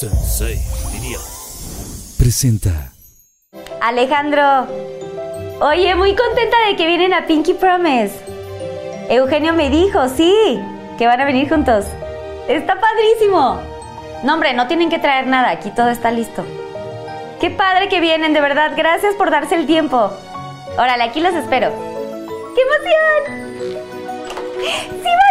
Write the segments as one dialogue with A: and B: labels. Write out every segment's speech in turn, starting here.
A: Sensei, diría.
B: Presenta.
C: Alejandro, oye, muy contenta de que vienen a Pinky Promise. Eugenio me dijo, sí, que van a venir juntos. Está padrísimo. No, hombre, no tienen que traer nada, aquí todo está listo. Qué padre que vienen, de verdad, gracias por darse el tiempo. Órale, aquí los espero. ¡Qué emoción! ¡Sí van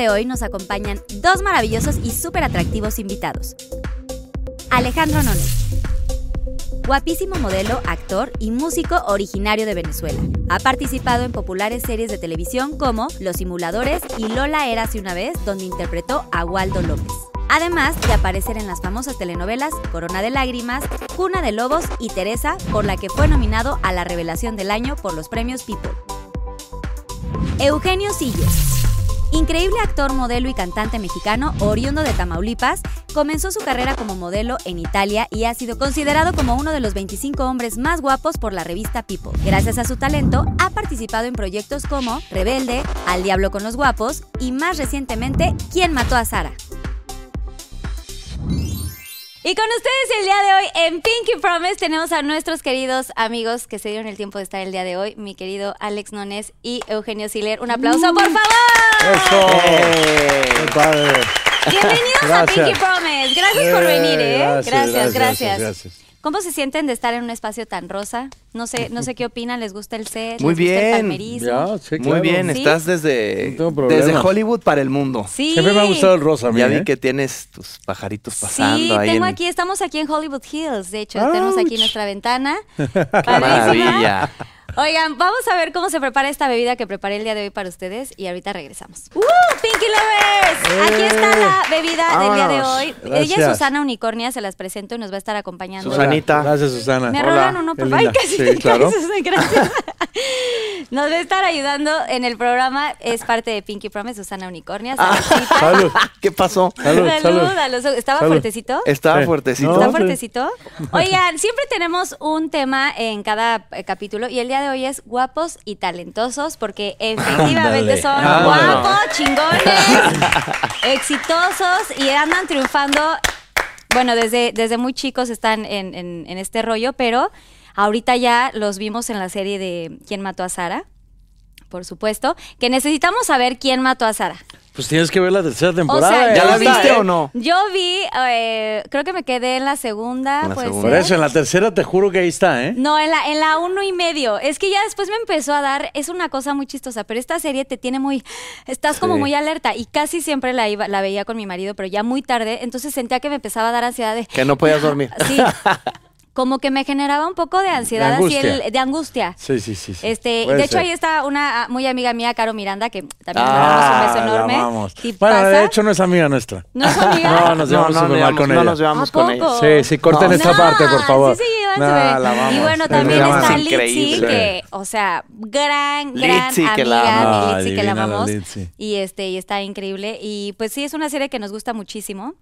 D: de hoy nos acompañan dos maravillosos y súper atractivos invitados. Alejandro Nones. Guapísimo modelo, actor y músico originario de Venezuela. Ha participado en populares series de televisión como Los Simuladores y Lola Érase una vez, donde interpretó a Waldo López. Además de aparecer en las famosas telenovelas Corona de Lágrimas, Cuna de Lobos y Teresa, por la que fue nominado a la Revelación del Año por los premios People. Eugenio Silles. Increíble actor, modelo y cantante mexicano, oriundo de Tamaulipas, comenzó su carrera como modelo en Italia y ha sido considerado como uno de los 25 hombres más guapos por la revista People. Gracias a su talento, ha participado en proyectos como Rebelde, Al Diablo con los Guapos y más recientemente, ¿Quién mató a Sara? Y con ustedes el día de hoy en Pinky Promise tenemos a nuestros queridos amigos que se dieron el tiempo de estar el día de hoy, mi querido Alex Nones y Eugenio Siler. Un aplauso, por favor.
E: ¡Eso! ¡Qué padre!
D: Bienvenidos a
E: Gracias.
D: Pinky Promise. Gracias por venir, ¿eh?
E: gracias,
D: Gracias,
E: gracias,
D: gracias. ¿Cómo se sienten de estar en un espacio tan rosa? No sé, no sé qué opinan. ¿Les gusta el set?
F: Muy
D: ¿Les gusta el
F: bien.
D: palmerismo?
E: Ya, sí,
F: Muy bien,
D: ¿Sí?
F: estás desde,
E: No
F: Hollywood para el mundo.
D: Sí.
E: Siempre me ha gustado el rosa, a mí,
F: Ya
E: ¿eh?
F: vi que tienes tus pajaritos pasando
D: Sí,
F: ahí.
D: tengo
F: en-
D: aquí, estamos aquí en Hollywood Hills, de hecho, tenemos aquí nuestra ventana.
F: ¡Qué maravilla!
D: Oigan, vamos a ver cómo se prepara esta bebida que preparé el día de hoy para ustedes y ahorita regresamos. ¡Uh! ¡Pinky Lovers! Aquí está la bebida del día de hoy. Ella es
E: Gracias.
D: Susana Unicornia, se las presento y nos va a estar acompañando.
F: Susana. Susanita.
E: Gracias, Susana.
D: ¿Me rolan uno, por favor? Casi
E: Sí,
D: te
E: claro.
D: caes, Susana, gracias. Nos va a estar ayudando en el programa. Es parte de Pinky Promise, Susana Unicornia. Saludcita.
E: Salud.
F: ¿Qué pasó?
E: Salud, salud.
D: a los ojos. ¿Estaba
E: Salud.
D: fuertecito?
F: Estaba
E: Sí.
F: fuertecito.
E: No,
D: ¿Está
E: sí.
D: fuertecito? Oigan, siempre tenemos un tema en cada eh, capítulo y el día de hoy es guapos y talentosos porque efectivamente son
E: ándale.
D: guapos, chingones, exitosos y andan triunfando. Bueno, desde, desde muy chicos están en, en- en este rollo, pero ahorita ya los vimos en la serie de ¿Quién mató a Sara? Por supuesto, que necesitamos saber quién mató a Sara.
E: Pues tienes que ver la tercera
D: O
E: temporada.
D: sea,
E: ¿eh?
F: ¿Ya la
D: vi-
F: viste o no?
D: Yo vi, eh, creo que me quedé en la segunda.
F: En la
D: puede
F: segunda.
E: Por
D: ser.
E: eso, en la tercera te juro que ahí está, ¿eh?
D: No, en la, en la uno y medio. Es que ya después me empezó a dar, es una cosa muy chistosa, pero esta serie te tiene muy, estás como muy alerta y casi siempre la, iba, la veía con mi marido, pero ya muy tarde, entonces sentía que me empezaba a dar ansiedad de...
F: Que no podías dormir.
D: Sí, como que me generaba un poco de ansiedad, así
E: angustia.
D: el- de angustia.
E: Sí, sí, sí. sí.
D: Este,
E: Puede
D: de hecho
E: ser.
D: ahí está una ah, muy amiga mía, Caro Miranda, que también le
F: Ah,
D: mandamos un beso enorme. ¿Qué
E: Bueno,
D: pasa?
E: de hecho no es amiga nuestra.
D: ¿No es amiga?
E: No, nos llevamos
F: no,
E: súper
F: no,
E: mal con
F: no
E: ella.
F: nos llevamos
D: ¿A
F: con ella.
E: Sí, sí, corten
F: No.
E: esta parte, por favor.
D: Sí, sí,
E: No, vamos.
D: Y bueno, también está. Litzy, que, o sea, gran, gran
F: Litzy, que la
D: amiga, Litzy, que la
E: divina la
D: amamos. Y este, y está increíble. Y pues sí, es una serie que nos gusta muchísimo.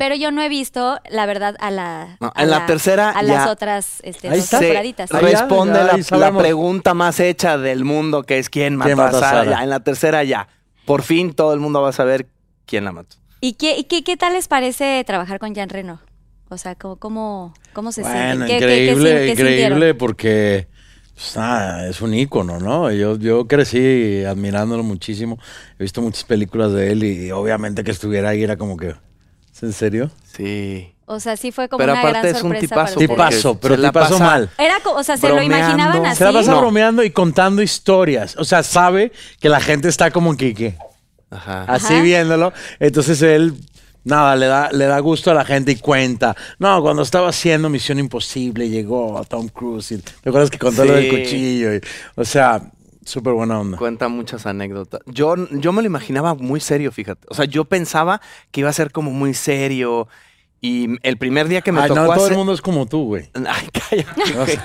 D: Pero yo no he visto, la verdad, a la.
F: No,
D: a
F: en la tercera
D: A
F: ya-
D: las otras este,
E: Ahí
D: temporaditas.
E: Ya,
F: responde
E: ya,
F: la, pregunta más hecha del mundo, que es ¿quién mató,
E: ¿Quién mató
F: a Sara? Ya, en la tercera ya. Por fin todo el mundo va a saber quién la mató.
D: ¿Y qué, y qué, qué tal les parece trabajar con Jan Reno? O sea, ¿cómo, cómo, cómo se
E: Bueno,
D: sienten? ¿Qué- qué- qué
E: increíble,
D: qué
E: increíble
D: sintieron?
E: porque pues, nada, es un ícono, ¿no? Yo, yo crecí admirándolo muchísimo. He visto muchas películas de él y, obviamente que estuviera ahí era como que, ¿es en serio?
F: Sí.
D: O sea, sí fue como
F: Pero
D: una
F: aparte
D: gran
F: es un
D: sorpresa
F: tipazo,
D: para ustedes.
F: porque
E: Tipazo, pero
F: se la
E: tipazo
F: pasa
E: mal.
D: Era, co- o sea, se lo
F: bromeando.
D: imaginaban así.
E: Se la pasa
F: No.
E: bromeando y contando historias. O sea, sabe que la gente está como que, que
F: Ajá.
E: así
D: Ajá.
E: viéndolo. Entonces él Nada, le da, le da gusto a la gente y cuenta. No, cuando estaba haciendo Misión Imposible, llegó a Tom Cruise. Y, ¿Te acuerdas que contó lo del
F: Sí.
E: cuchillo? Y- o sea, súper buena onda.
F: Cuenta muchas anécdotas. Yo, yo me lo imaginaba muy serio, fíjate. O sea, yo pensaba que iba a ser como muy serio. Y el primer día que me
E: Ay,
F: tocó
E: no, todo
F: hacer-
E: el mundo es como tú, güey.
F: Ay, cállate. güey.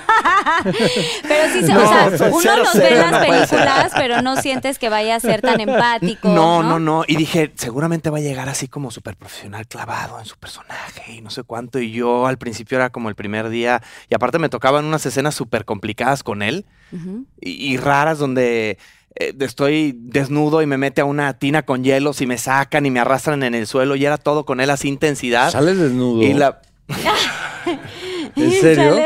D: Pero sí, se-
F: No,
D: o sea, uno los
F: cero,
D: ve en las películas, pero no sientes que vaya a ser tan empático.
F: No,
D: No,
F: no, no. Y dije, seguramente va a llegar así como súper profesional, clavado en su personaje y no sé cuánto. Y yo al principio era como el primer día. Y aparte me tocaban unas escenas súper complicadas con él y raras donde eh, estoy desnudo y me mete a una tina con hielos y me sacan y me arrastran en el suelo. Y era todo con él así intensidad.
E: Sales desnudo.
F: Y la.
E: ¿En serio?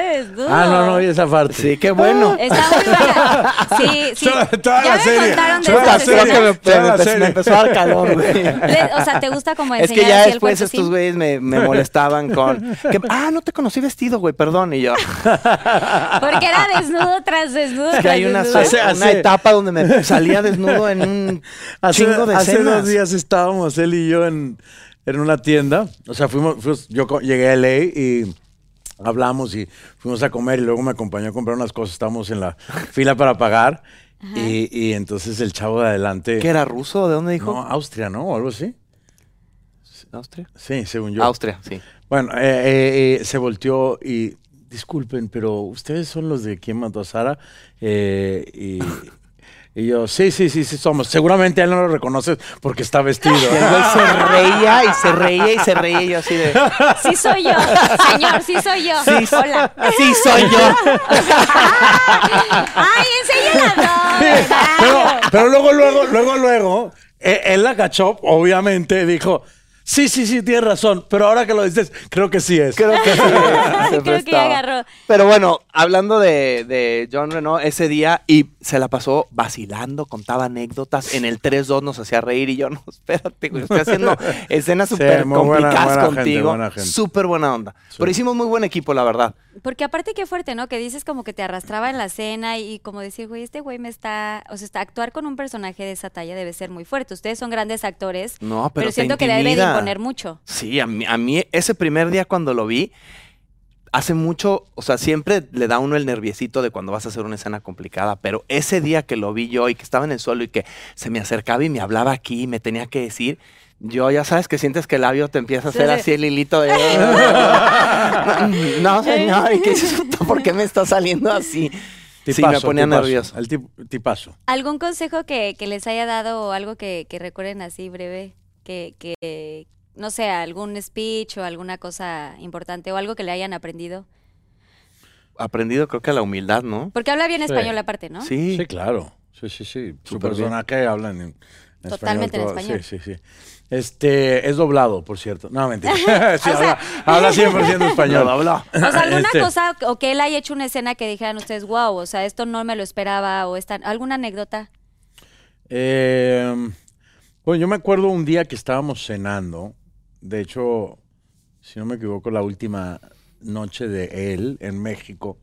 E: Ah, no, no, y esa parte.
F: Sí, qué bueno.
D: Está muy buena. Sí, sí.
E: Toda- toda
D: ya
E: la
D: me
E: serie,
D: contaron de
E: toda la serie.
F: que me,
E: Toda
F: me
E: la
F: empe-
E: serie.
F: me empezó a dar calor, güey.
D: Le- o sea, ¿te gusta como
F: Es
D: enseñar
F: que ya después estos güeyes me, me molestaban con que, ah, no te conocí vestido, güey, perdón. Y yo,
D: Porque era desnudo tras desnudo.
F: es que hay una,
D: desnudo.
E: Hace-
F: una
E: hace-
F: etapa donde me salía desnudo en un
E: Hace,
F: chingo de
E: hace
F: escenas.
E: dos días estábamos él y yo en, en una tienda. O sea, fuimos, fuimos- yo llegué a LA y hablamos y fuimos a comer y luego me acompañó a comprar unas cosas. Estábamos en la fila para pagar y, y entonces el chavo de adelante...
F: ¿Qué era ruso? ¿De dónde dijo?
E: No, Austria, ¿no? O algo así.
F: Austria.
E: Sí, según yo.
F: Austria, sí.
E: Bueno, eh, eh, eh, se volteó y disculpen, pero ustedes son los de quién mató a Sara. Eh, y, y yo, sí, sí, sí, sí somos. Seguramente él no lo reconoce porque está vestido.
F: Y el güey se reía y se reía y se reía y yo así de,
D: Sí soy yo, señor, sí soy yo.
F: sí,
D: Hola.
F: sí soy yo.
D: Ay, enséñala
E: pero, pero luego, luego, luego, luego, eh, él la cachó, obviamente, dijo, sí, sí, sí, tienes razón, pero ahora que lo dices, creo que sí es.
F: Creo que sí. se
D: Creo que ya
F: prestaba.
D: agarró.
F: Pero bueno, hablando de, de John Renault, ese día y se la pasó vacilando, contaba anécdotas. En el 3-2 nos hacía reír y yo, no, espérate, güey, estoy haciendo escenas súper
E: muy buena-
F: complicadas
E: buena gente,
F: contigo.
E: buena gente.
F: Súper buena onda. Pero hicimos muy buen equipo, la verdad.
D: Porque aparte qué fuerte, ¿no? Que dices como que te arrastraba en la cena y como decir, güey, este güey me está, o sea, está, actuar con un personaje de esa talla debe ser muy fuerte. Ustedes son grandes actores,
F: No, pero, te
D: siento que debe de imponer mucho.
F: Sí, a mí, a mí ese primer día cuando lo vi, hace mucho, o sea, siempre le da uno el nerviecito de cuando vas a hacer una escena complicada, pero ese día que lo vi yo y que estaba en el suelo y que se me acercaba y me hablaba aquí y me tenía que decir, yo ya sabes que sientes que el labio te empieza a hacer
D: Sí.
F: así el hilito de... no, señor, ¿y qué es esto? ¿Por qué me está saliendo así? sí, me
E: Tipazo,
F: ponía
E: tipazo,
F: nervioso.
E: El tip- tipazo.
D: ¿Algún consejo que, que les haya dado o algo que, que recuerden así breve? Que, que, no sé, algún speech o alguna cosa importante o algo que le hayan aprendido.
F: Aprendido creo que a la humildad, ¿no?
D: Porque habla bien
E: Sí.
D: español aparte, ¿no?
F: Sí.
E: Sí, claro. Sí, sí, sí. Su
F: Súper bien.
E: personaje habla en, en
D: Totalmente en español.
E: Sí, sí, sí. Este, es doblado, por cierto. No, mentira. Sí,
D: O sea-
E: habla, habla 100% español.
F: Dobló.
D: O sea, alguna
E: Este,
D: cosa o que él haya hecho una escena que dijeran ustedes, wow, o sea, esto no me lo esperaba o esta, alguna anécdota.
E: eh, bueno, yo me acuerdo un día que estábamos cenando. De hecho, si no me equivoco, la última noche de él en México.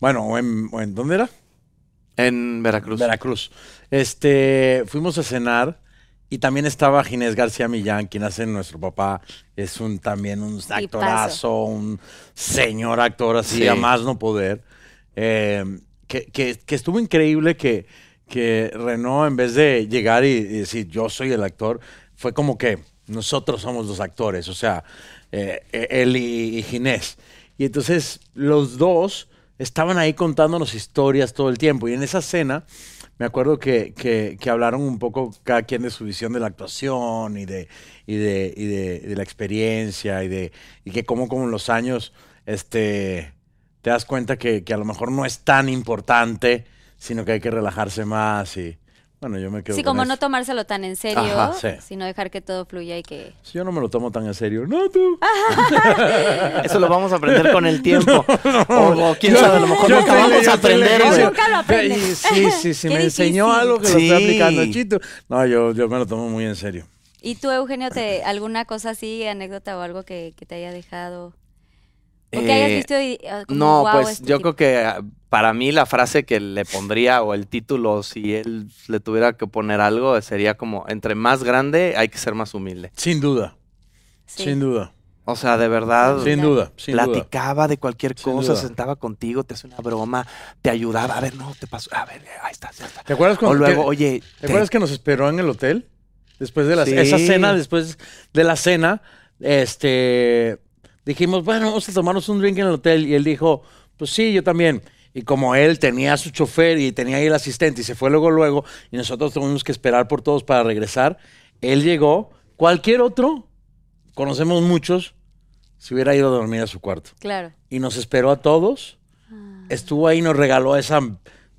E: Bueno, o en, o en- ¿dónde era?
F: En Veracruz.
E: Veracruz. Este, fuimos a cenar y también estaba Ginés García Millán, quien hace nuestro papá. Es un también un actorazo, un señor actor así,
F: Sí.
E: a más no poder. Eh, que, que- que estuvo increíble que, que Renault, en vez de llegar y, y decir yo soy el actor, fue como que nosotros somos los actores, o sea, eh, eh, él y, Ginés. Y entonces los dos estaban ahí contándonos historias todo el tiempo. Y en esa cena, me acuerdo que, que- hablaron un poco cada quien de su visión de la actuación y de, y de, y de, de la experiencia y de y que como con los años este, te das cuenta que, que a lo mejor no es tan importante, sino que hay que relajarse más. Y bueno, yo me quedo
D: Sí,
E: con
D: como
E: eso.
D: no tomárselo tan en serio,
E: Ajá, sí.
D: sino dejar que todo fluya y que...
E: Yo no me lo tomo tan en serio. No, tú.
F: Eso lo vamos a aprender con el tiempo. O, o quién
E: Yo-
F: sabe, a lo mejor nunca vamos a aprender.
D: Nunca lo aprendes.
E: Sí, sí, sí. Me enseñó algo que lo estoy aplicando Chito. No, yo, yo me lo tomo muy en serio.
D: ¿Y tú, Eugenio, te, alguna cosa así, anécdota o algo que, que te haya dejado? O que hayas
F: Eh,
D: visto y, ah, como,
F: No,
D: "Guau,
F: pues
D: este
F: yo
D: tipo".
F: creo que para mí la frase que le pondría o el título, si él le tuviera que poner algo, sería como, entre más grande hay que ser más humilde.
E: Sin duda.
C: Sí.
E: Sin duda.
F: O sea, de verdad.
E: Sin duda. Sin duda.
F: platicaba de cualquier cosa, se sentaba contigo, te hacía una broma, te ayudaba. A ver, no, te pasó. A ver, ahí está, ya está.
E: ¿Te acuerdas
F: O
E: cuando
F: luego,
E: que-
F: oye,
E: ¿Te acuerdas que nos esperó en el hotel? Después de la
F: Sí.
E: esa cena, después de la cena, este dijimos, bueno, vamos a tomarnos un drink en el hotel. Y él dijo, pues sí, yo también. Y como él tenía a su chofer y tenía ahí el asistente y se fue luego, luego, y nosotros tuvimos que esperar por todos para regresar, él llegó. Cualquier otro, conocemos muchos, se hubiera ido a dormir a su cuarto.
D: Claro.
E: Y nos esperó a todos.
D: Ah.
E: Estuvo ahí y nos regaló esa.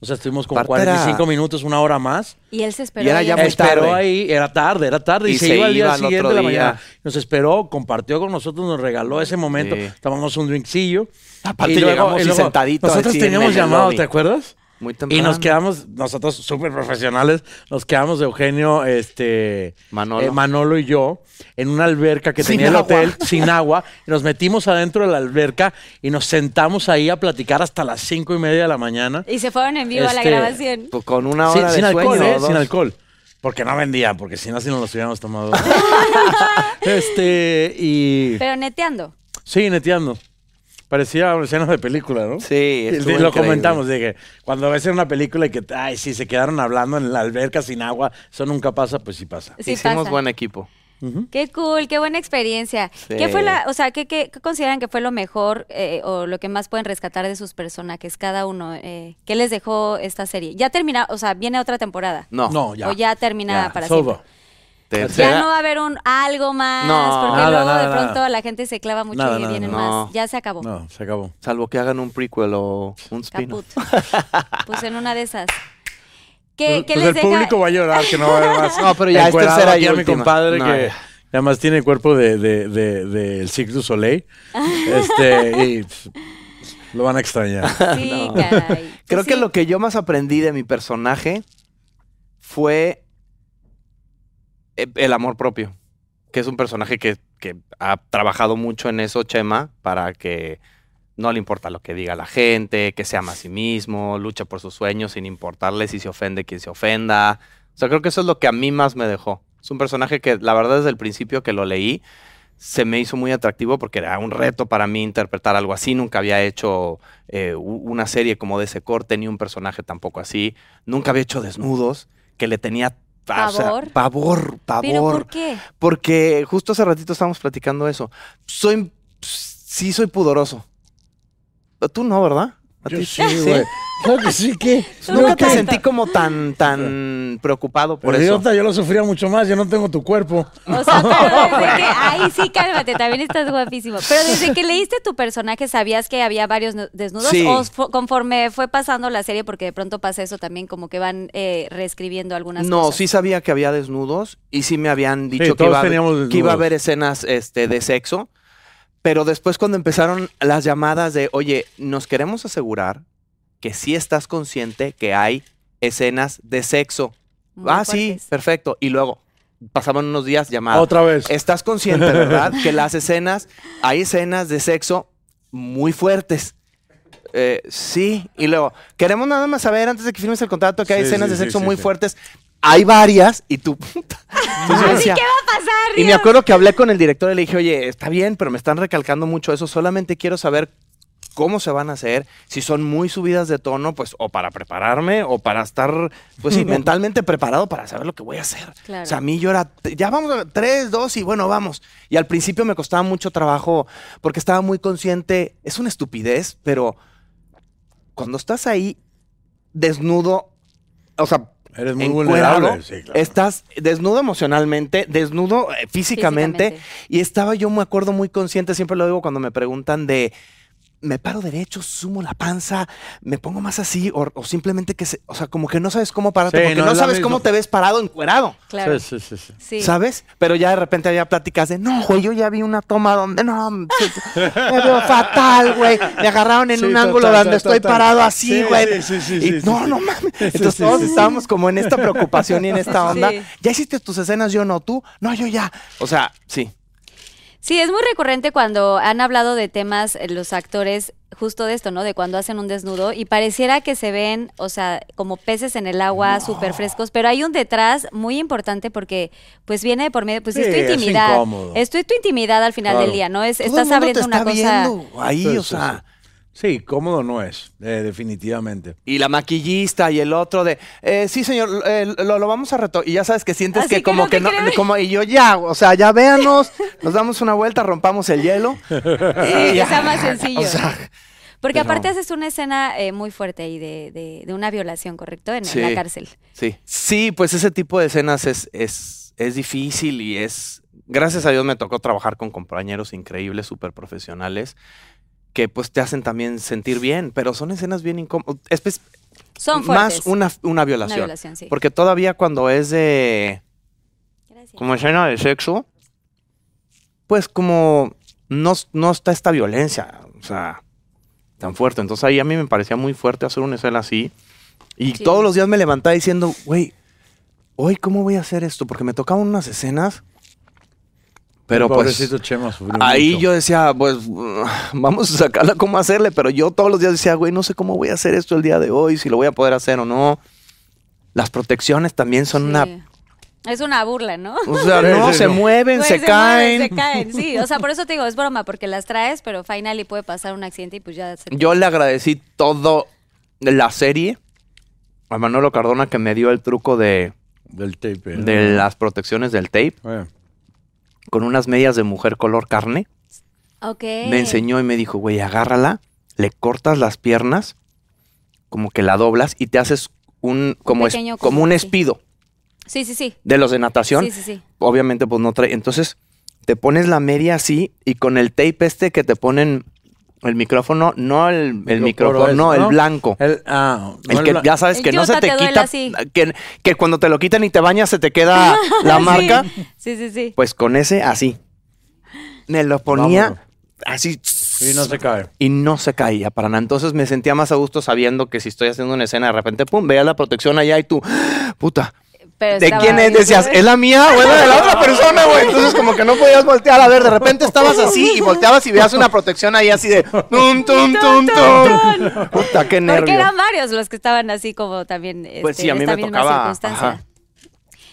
E: O sea, estuvimos como
F: Aparte era-
E: 45 minutos, una hora más.
D: Y él se esperó.
F: Y era
D: ahí
F: ya muy
E: Esperó
F: tarde.
E: ahí, era tarde, era tarde, y,
F: Y
E: se,
F: se
E: iba al día
F: al
E: siguiente
F: otro
E: de la
F: día.
E: mañana. Nos esperó, compartió con nosotros, nos regaló ese momento,
F: Sí.
E: tomamos un drinkcillo.
F: Aparte llegamos y sentaditos
E: Nosotros
F: así en
E: teníamos
F: el
E: llamado,
F: lobby.
E: ¿te acuerdas?
F: Muy
E: Y nos quedamos, nosotros súper profesionales, nos quedamos Eugenio, este,
F: Manolo.
E: eh, Manolo y yo en una alberca que
F: Sin
E: tenía el hotel sin agua. y nos metimos adentro de la alberca y nos sentamos ahí a platicar hasta las cinco y media de la mañana.
D: Y se fueron en vivo a la
E: Este,
D: grabación.
F: Pues con una
E: Sin,
F: hora
E: sin
F: de
E: alcohol,
F: sueño.
E: ¿eh?
F: o dos.
E: Sin alcohol. Porque no vendían, porque si no, si no los hubiéramos tomado. este, y.
D: Pero neteando.
E: Sí, neteando. Parecía una escena de película, ¿no?
F: Sí,
E: Y lo
F: increíble.
E: comentamos, de que cuando ves en una película y que, ay, sí, se quedaron hablando en la alberca sin agua, eso nunca pasa, pues sí pasa.
D: Sí
F: Hicimos
D: pasa.
F: buen equipo.
D: Qué cool, qué buena experiencia.
F: Sí.
D: ¿Qué fue la, o sea, qué, qué- qué consideran que fue lo mejor eh, o lo que más pueden rescatar de sus personajes, cada uno? Eh, ¿Qué les dejó esta serie? Ya termina, o sea, viene otra temporada.
F: No.
E: No, ya.
D: O ya termina
E: Ya,
D: para
E: over.
D: siempre.
F: Tercera-
D: Ya no va a haber un algo más,
F: No.
D: porque
E: Nada,
D: luego
E: nada,
D: de
E: nada.
D: pronto la gente se clava mucho
E: Nada,
D: y
E: nada,
D: vienen
F: no.
D: más. Ya se acabó.
E: No, se acabó.
F: Salvo que hagan un prequel o un.
D: Caput. pues en una de esas. ¿Qué,
E: Pues,
D: qué
E: pues
D: les
E: el
D: deja?
E: público va a llorar que no va a haber más.
F: No, pero ya es tercera
E: aquí
F: y
E: a mi compadre
F: No,
E: que
F: ya.
E: además tiene el cuerpo de, de, de, del Cirque du Soleil. este, y pues, lo van a extrañar.
D: Sí, caray.
F: Creo que lo que yo más aprendí de mi personaje fue el amor propio, que es un personaje que, que ha trabajado mucho en eso, Chema, para que no le importa lo que diga la gente, que se ama a sí mismo, lucha por sus sueños sin importarle si se ofende quien se ofenda. O sea, creo que eso es lo que a mí más me dejó. Es un personaje que la verdad desde el principio que lo leí se me hizo muy atractivo porque era un reto para mí interpretar algo así. Nunca había hecho eh, una serie como de ese corte, ni un personaje tampoco así. Nunca había hecho desnudos, que le tenía o sea,
D: ¿Pavor?
F: pavor, pavor.
D: ¿Pero por qué?
F: Porque justo hace ratito estábamos platicando eso. Soy, sí soy pudoroso. Tú no, ¿verdad? ¿A
E: Yo
F: ti
E: sí, güey. Claro que sí, ¿qué?
F: Nunca te sentí como tan, tan preocupado por
E: Pero
F: eso.
E: idiota, yo lo sufría mucho más, yo no tengo tu cuerpo.
D: O sea, pero desde que. Ay, sí, cálmate, también estás guapísimo. Pero desde que leíste tu personaje, ¿sabías que había varios nu- desnudos?
F: Sí.
D: ¿O conforme fue pasando la serie, porque de pronto pasa eso también, como que van eh, reescribiendo algunas
F: No,
D: cosas?
F: sí sabía que había desnudos y sí me habían dicho que, iba, que iba a haber escenas este, de sexo. Pero después cuando empezaron las llamadas de, oye, nos queremos asegurar que sí estás consciente que hay escenas de sexo.
D: Muy
F: ah, sí, perfecto. Y luego pasaban unos días llamadas.
E: Otra vez.
F: Estás consciente, ¿verdad? que las escenas, hay escenas de sexo muy fuertes. Eh, sí, y luego, queremos nada más saber antes de que firmes el contrato que hay
E: Sí,
F: escenas
E: sí,
F: de sexo
E: sí,
F: muy
E: sí.
F: fuertes. Hay varias y tú... Entonces
D: ¿qué va a pasar?
F: y me acuerdo que hablé con el director y le dije, oye, está bien, pero me están recalcando mucho eso. Solamente quiero saber cómo se van a hacer, si son muy subidas de tono, pues o para prepararme o para estar, pues sí, mentalmente preparado para saber lo que voy a hacer.
D: Claro.
F: O sea, a mí yo era, ya vamos a tres, dos y bueno, vamos. Y al principio me costaba mucho trabajo porque estaba muy consciente, es una estupidez, pero cuando estás ahí desnudo, o sea,
E: Eres muy
F: encuerado,
E: vulnerable. Sí, claro.
F: Estás desnudo emocionalmente, desnudo eh, físicamente,
D: Físicamente.
F: Y estaba yo, me acuerdo, muy consciente, siempre lo digo cuando me preguntan de, me paro derecho, sumo la panza, me pongo más así, o, o simplemente que, se, o sea, como que no sabes cómo pararte,
E: Sí,
F: porque
E: no
F: sabes
E: misma.
F: cómo te ves parado encuerado.
D: Claro.
E: Sí, sí, sí, sí.
F: ¿Sabes? Pero ya de repente había pláticas de, no, güey, yo ya vi una toma donde, no, me veo fatal, güey. Me agarraron en
E: Sí,
F: un
E: total,
F: ángulo donde
E: total,
F: estoy
E: total.
F: parado así,
E: Sí,
F: güey.
E: sí, sí, sí,
F: y
E: sí,
F: no,
E: sí,
F: no mames. Entonces
E: sí,
F: todos
E: sí, sí.
F: estábamos como en esta preocupación y en esta onda.
D: Sí.
F: ¿Ya hiciste tus escenas? Yo no, tú. No, yo ya. O sea, sí.
D: Sí, es muy recurrente cuando han hablado de temas eh, los actores justo de esto, ¿no? De cuando hacen un desnudo y pareciera que se ven, o sea, como peces en el agua, súper frescos, pero hay un detrás muy importante porque pues viene por medio, pues
E: Sí,
D: es tu
E: es
D: intimidad.
E: incómodo.
D: Es tu, tu intimidad al final
E: Claro.
D: del día, ¿no? Es,
F: Todo el
D: estás
F: mundo
D: abriendo
F: te
D: una cosa.
F: viendo ahí,
E: Sí,
F: o
E: sí,
F: sea.
E: Sí, cómodo no es, eh, definitivamente.
F: Y la maquillista y el otro de, eh, sí, señor, eh, lo, lo vamos a reto. Y ya sabes que sientes que
D: que
F: como
D: no
F: que no, como, y yo ya, o sea, ya véanos, nos damos una vuelta, rompamos el hielo.
D: Sí,
F: y
D: que
F: ya.
D: sea más sencillo.
F: O sea,
D: Porque
F: pero-
D: aparte haces una escena eh, muy fuerte ahí de, de- de una violación, ¿correcto? En, en
F: Sí.
D: la cárcel.
F: sí. Sí, pues ese tipo de escenas es, es, es difícil y es, gracias a Dios me tocó trabajar con compañeros increíbles, súper profesionales, que pues te hacen también sentir bien, pero son escenas bien incómodas.
D: Son
F: Más
D: fuertes.
F: una, una
D: Una
F: violación.
D: violación, sí.
F: Porque todavía cuando es de...
D: Gracias.
F: como escena de sexo, pues como no, no está esta violencia, o sea, tan fuerte. Entonces ahí a mí me parecía muy fuerte hacer una escena así. Y
D: Sí.
F: todos los días me levantaba diciendo, güey, hoy cómo voy a hacer esto, porque me tocaban unas escenas, pero pues
E: Chema
F: ahí
E: mucho.
F: yo decía, pues vamos a sacarla cómo hacerle, pero yo todos los días decía, güey, no sé cómo voy a hacer esto el día de hoy, si lo voy a poder hacer o no. Las protecciones también son una...
D: Es una burla, ¿no?
F: O sea, no,
E: sí,
F: se
E: no.
F: mueven, se, caen.
D: se caen, sí. O sea, por eso te digo, es broma, porque las traes, pero final y puede pasar un accidente y pues ya se...
F: Yo le agradecí todo de la serie a Manolo Cardona que me dio el truco de,
E: Del tape. ¿no?
F: de las protecciones del tape
E: Eh,
F: con unas medias de mujer color carne.
D: Ok.
F: Me enseñó y me dijo, güey, agárrala, le cortas las piernas, como que la doblas y te haces un, como, es-
D: pequeño
F: como
D: como-
F: un espido
D: Sí, sí, sí.
F: de los de natación.
D: Sí, sí, sí.
F: Obviamente, pues no trae. Entonces, te pones la media así y con el tape este que te ponen el micrófono, no el, el micrófono, no, el blanco.
E: el, ah, no,
F: El que ya sabes
D: El
F: que no se te quita,
D: así.
F: que, que cuando te lo quitan y te bañas se te queda la
D: Sí.
F: marca.
D: Sí, sí, sí.
F: Pues con ese así. Me lo ponía
E: Vámonos.
F: así
E: Y no se cae.
F: y no se caía para nada. Entonces me sentía más a gusto sabiendo que si estoy haciendo una escena de repente, pum, veía la protección allá y tú, puta,
D: Pero
F: ¿de quién es? Decías. ¿es la mía o es la de la otra persona, güey? Entonces como que no podías voltear a ver, de repente estabas así y volteabas y veías una protección ahí así de tum, tum, tum, tum. Puta, qué
D: Porque
F: nervio.
D: eran varios los que estaban así como también
F: Pues
D: este,
F: sí, a
D: en
F: mí me tocaba,
D: circunstancia.
F: ajá.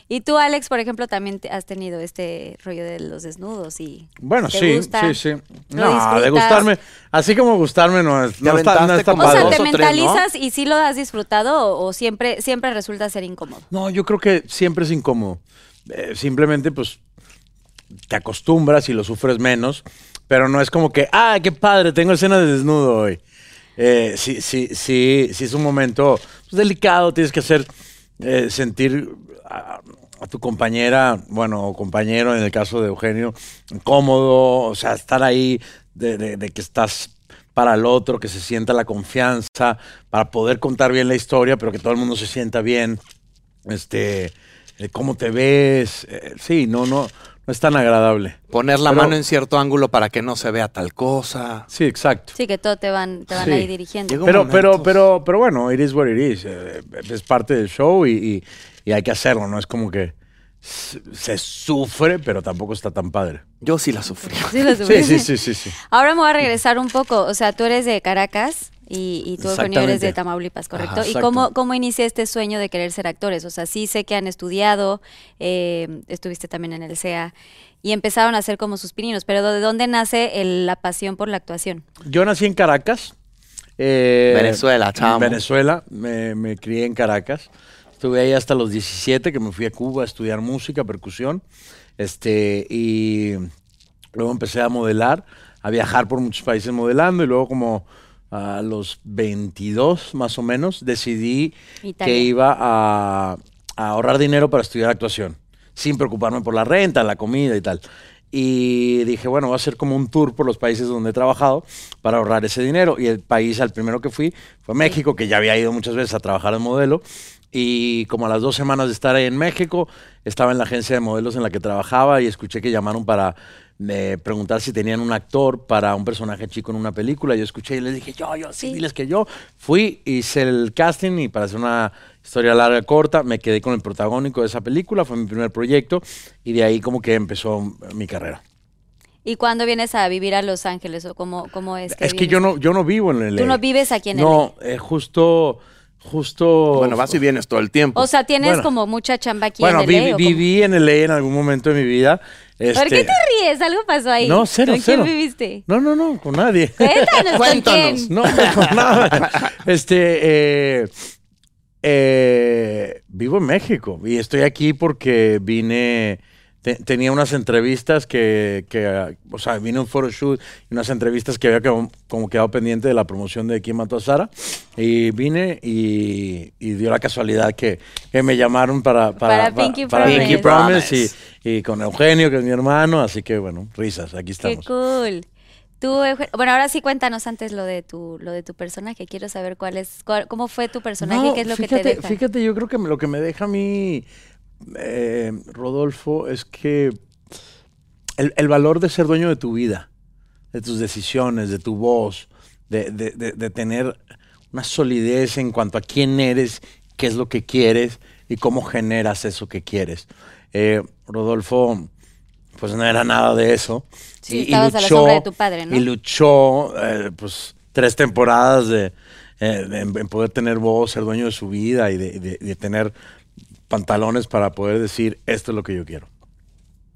D: Y tú, Alex, por ejemplo, también te- has tenido este rollo de los desnudos y
E: Bueno,
D: ¿Te
E: sí,
D: gusta?
E: sí, sí.
D: ¿Lo
E: No, de gustarme, así como gustarme no es, no está, no está
D: o sea, ¿te
F: o tres, ¿no?
D: mentalizas y sí lo has disfrutado o, o siempre siempre resulta ser incómodo?
E: No, yo creo que siempre es incómodo. Eh, simplemente, pues, te acostumbras y lo sufres menos, pero no es como que, ah, qué padre, tengo escena de desnudo hoy. Eh, sí, sí, sí, sí es un momento pues, delicado, tienes que hacer eh, sentir a, tu compañera, bueno, compañero en el caso de Eugenio, cómodo, o sea, estar ahí de que estás para el otro, que se sienta la confianza, para poder contar bien la historia, pero que todo el mundo se sienta bien este, eh, cómo te ves, eh, sí, no, no, no es tan agradable.
F: Poner la
E: Pero-
F: mano en cierto ángulo para que no se vea tal cosa.
E: Sí, exacto.
D: Sí, que todo te van te van
E: Sí.
D: ahí dirigiendo.
F: Llegó-
E: Pero, pero,
F: momentos.
E: pero, pero bueno, it is what it is. eh, es parte del show y, y- y hay que hacerlo, no es como que se, sufre, pero tampoco está tan padre.
F: Yo sí la sufrí.
D: Sí,
E: Sí, sí, sí, sí, sí.
D: Ahora me voy a regresar un poco. O sea, tú eres de Caracas y, y tú, Eugenio, eres de. Tamaulipas, ¿correcto?
E: Ajá,
D: ¿Y cómo, cómo inicia este sueño de querer ser actores? O sea, sí sé que han estudiado, eh, estuviste también en el CEA y empezaron a hacer como sus pininos, pero ¿de dónde nace el- la pasión por la actuación?
E: Yo nací en Caracas. eh,
F: Venezuela, chamo.
E: En Venezuela, me, me crié en Caracas. Estuve ahí hasta los 17, que me fui a Cuba a estudiar música, percusión. Este, y luego empecé a modelar, a viajar por muchos países modelando. Y luego, como a los 22 más o menos, decidí
D: Italia.
E: que iba a, a ahorrar dinero para estudiar actuación, sin preocuparme por la renta, la comida y tal. Y dije, bueno, voy a hacer como un tour por los países donde he trabajado para ahorrar ese dinero. Y el país al primero que fui fue México, que ya había ido muchas veces a trabajar de modelo. Y como a las dos semanas de estar ahí en México, estaba en la agencia de modelos en la que trabajaba y escuché que llamaron para eh, preguntar si tenían un actor para un personaje chico en una película. Yo escuché y les dije, yo, yo, sí,
D: Sí.
E: diles que yo. Fui, hice el casting y para hacer una historia larga, corta, me quedé con el protagónico de esa película. Fue mi primer proyecto y de ahí como que empezó mi carrera.
D: ¿Y cuándo vienes a vivir a Los Ángeles o cómo, cómo es que
E: Es que yo no, yo no vivo en LA.
D: Tú no vives aquí en
E: No, eh, justo, justo.
F: Bueno, vas y vienes todo el tiempo.
D: O sea, tienes
E: Bueno.
D: como mucha chamba aquí
E: Bueno,
D: en
E: vi-
D: LA. ¿o cómo?
E: viví en LA en algún momento de mi vida.
D: ¿Por
E: Este,
D: qué te ríes? ¿Algo pasó ahí?
E: No, cero,
D: ¿Con
E: cero.
D: quién viviste?
E: No, no, no, con nadie.
D: Cuéntanos, ¿con
F: Cuéntanos.
D: quién?
E: No, no, con nada. Este, eh, eh, vivo en México y estoy aquí porque vine, te- tenía unas entrevistas que, que, o sea, vine a un photoshoot y unas entrevistas que había quedado- como quedado pendiente de la promoción de Quién mató a Sara y vine y, y dio la casualidad que, que me llamaron para,
D: Para Pinky
E: para
D: Promise.
E: Pinky Promise y, y con Eugenio, que es mi hermano, así que bueno, risas, aquí
D: Qué
E: estamos.
D: cool. Tú, bueno, ahora sí cuéntanos antes lo de tu, lo de tu personaje. Quiero saber cuál es, cuál- cómo fue tu personaje,
E: No,
D: qué es lo
E: fíjate,
D: que te deja.
E: Fíjate, yo creo que lo que me deja a mí, eh, Rodolfo, es que el, el valor de ser dueño de tu vida, de tus decisiones, de tu voz, de, de- de- de tener una solidez en cuanto a quién eres, qué es lo que quieres y cómo generas eso que quieres. Eh, Rodolfo, pues no era nada de eso.
D: Sí, estabas a la sombra de tu padre, ¿no?
E: Y luchó, eh, pues, tres temporadas de, eh, en, en poder tener voz, ser dueño de su vida y de, de- de tener pantalones para poder decir, esto es lo que yo quiero.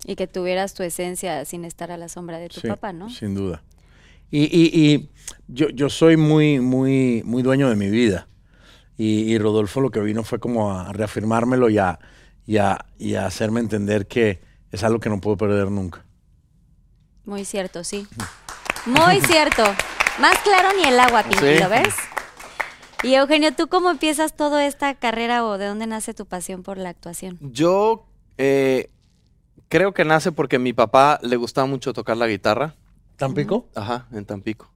D: Y que tuvieras tu esencia sin estar a la sombra de tu
E: Sí,
D: papá, ¿no?
E: Sin duda. Y, y- y yo, yo soy muy, muy, muy dueño de mi vida. Y, y Rodolfo lo que vino fue como a reafirmármelo y a, y a- y a hacerme entender que es algo que no puedo perder nunca.
D: Muy cierto, sí. Muy cierto. Más claro ni el agua, Pinky,
F: Sí.
D: ¿lo ves? Y Eugenio, ¿tú cómo empiezas toda esta carrera o de dónde nace tu pasión por la actuación?
F: Yo eh, creo que nace porque a mi papá le gustaba mucho tocar la guitarra.
E: ¿Tampico?
F: Ajá, en Tampico.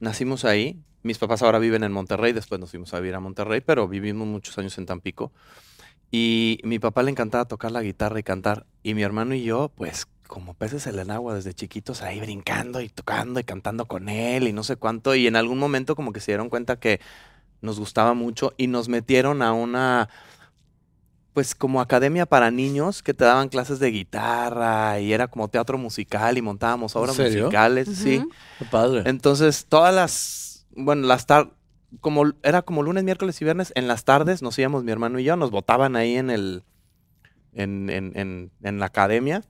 F: Nacimos ahí. Mis papás ahora viven en Monterrey, después nos fuimos a vivir a Monterrey, pero vivimos muchos años en Tampico. Y mi papá le encantaba tocar la guitarra y cantar. Y mi hermano y yo, pues como peces en el agua desde chiquitos, ahí brincando y tocando y cantando con él y no sé cuánto. Y en algún momento como que se dieron cuenta que nos gustaba mucho y nos metieron a una, pues como academia para niños que te daban clases de guitarra y era como teatro musical y montábamos obras
E: serio?
F: musicales. Sí.
E: Qué padre.
F: Entonces, todas las, bueno, las tardes, como era como lunes, miércoles y viernes, en las tardes nos íbamos mi hermano y yo, nos botaban ahí en el, en, en, en, en la academia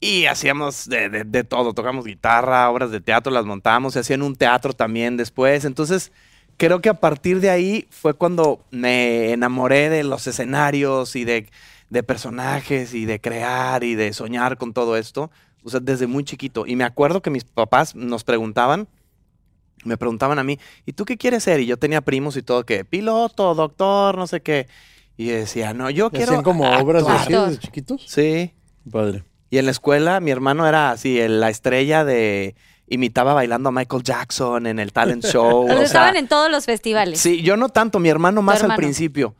F: y hacíamos de, de, de todo, tocamos guitarra, obras de teatro, las montábamos, se hacían un teatro también después, entonces creo que a partir de ahí fue cuando me enamoré de los escenarios y de, de personajes y de crear y de soñar con todo esto. O sea, desde muy chiquito. Y me acuerdo que mis papás nos preguntaban, me preguntaban a mí, ¿y tú qué quieres ser? Y yo tenía primos y todo, que piloto, doctor, no sé qué. Y yo decía, no, yo
E: ¿Y
F: quiero.
E: ¿Hacían como obras
F: actuar".
E: así desde chiquitos?
F: Sí.
E: Padre.
F: Y en la escuela, mi hermano era así, la estrella de. Imitaba bailando a Michael Jackson en el talent show.
D: O sea, estaban en todos los festivales.
F: Sí, yo no tanto, mi hermano más al principio.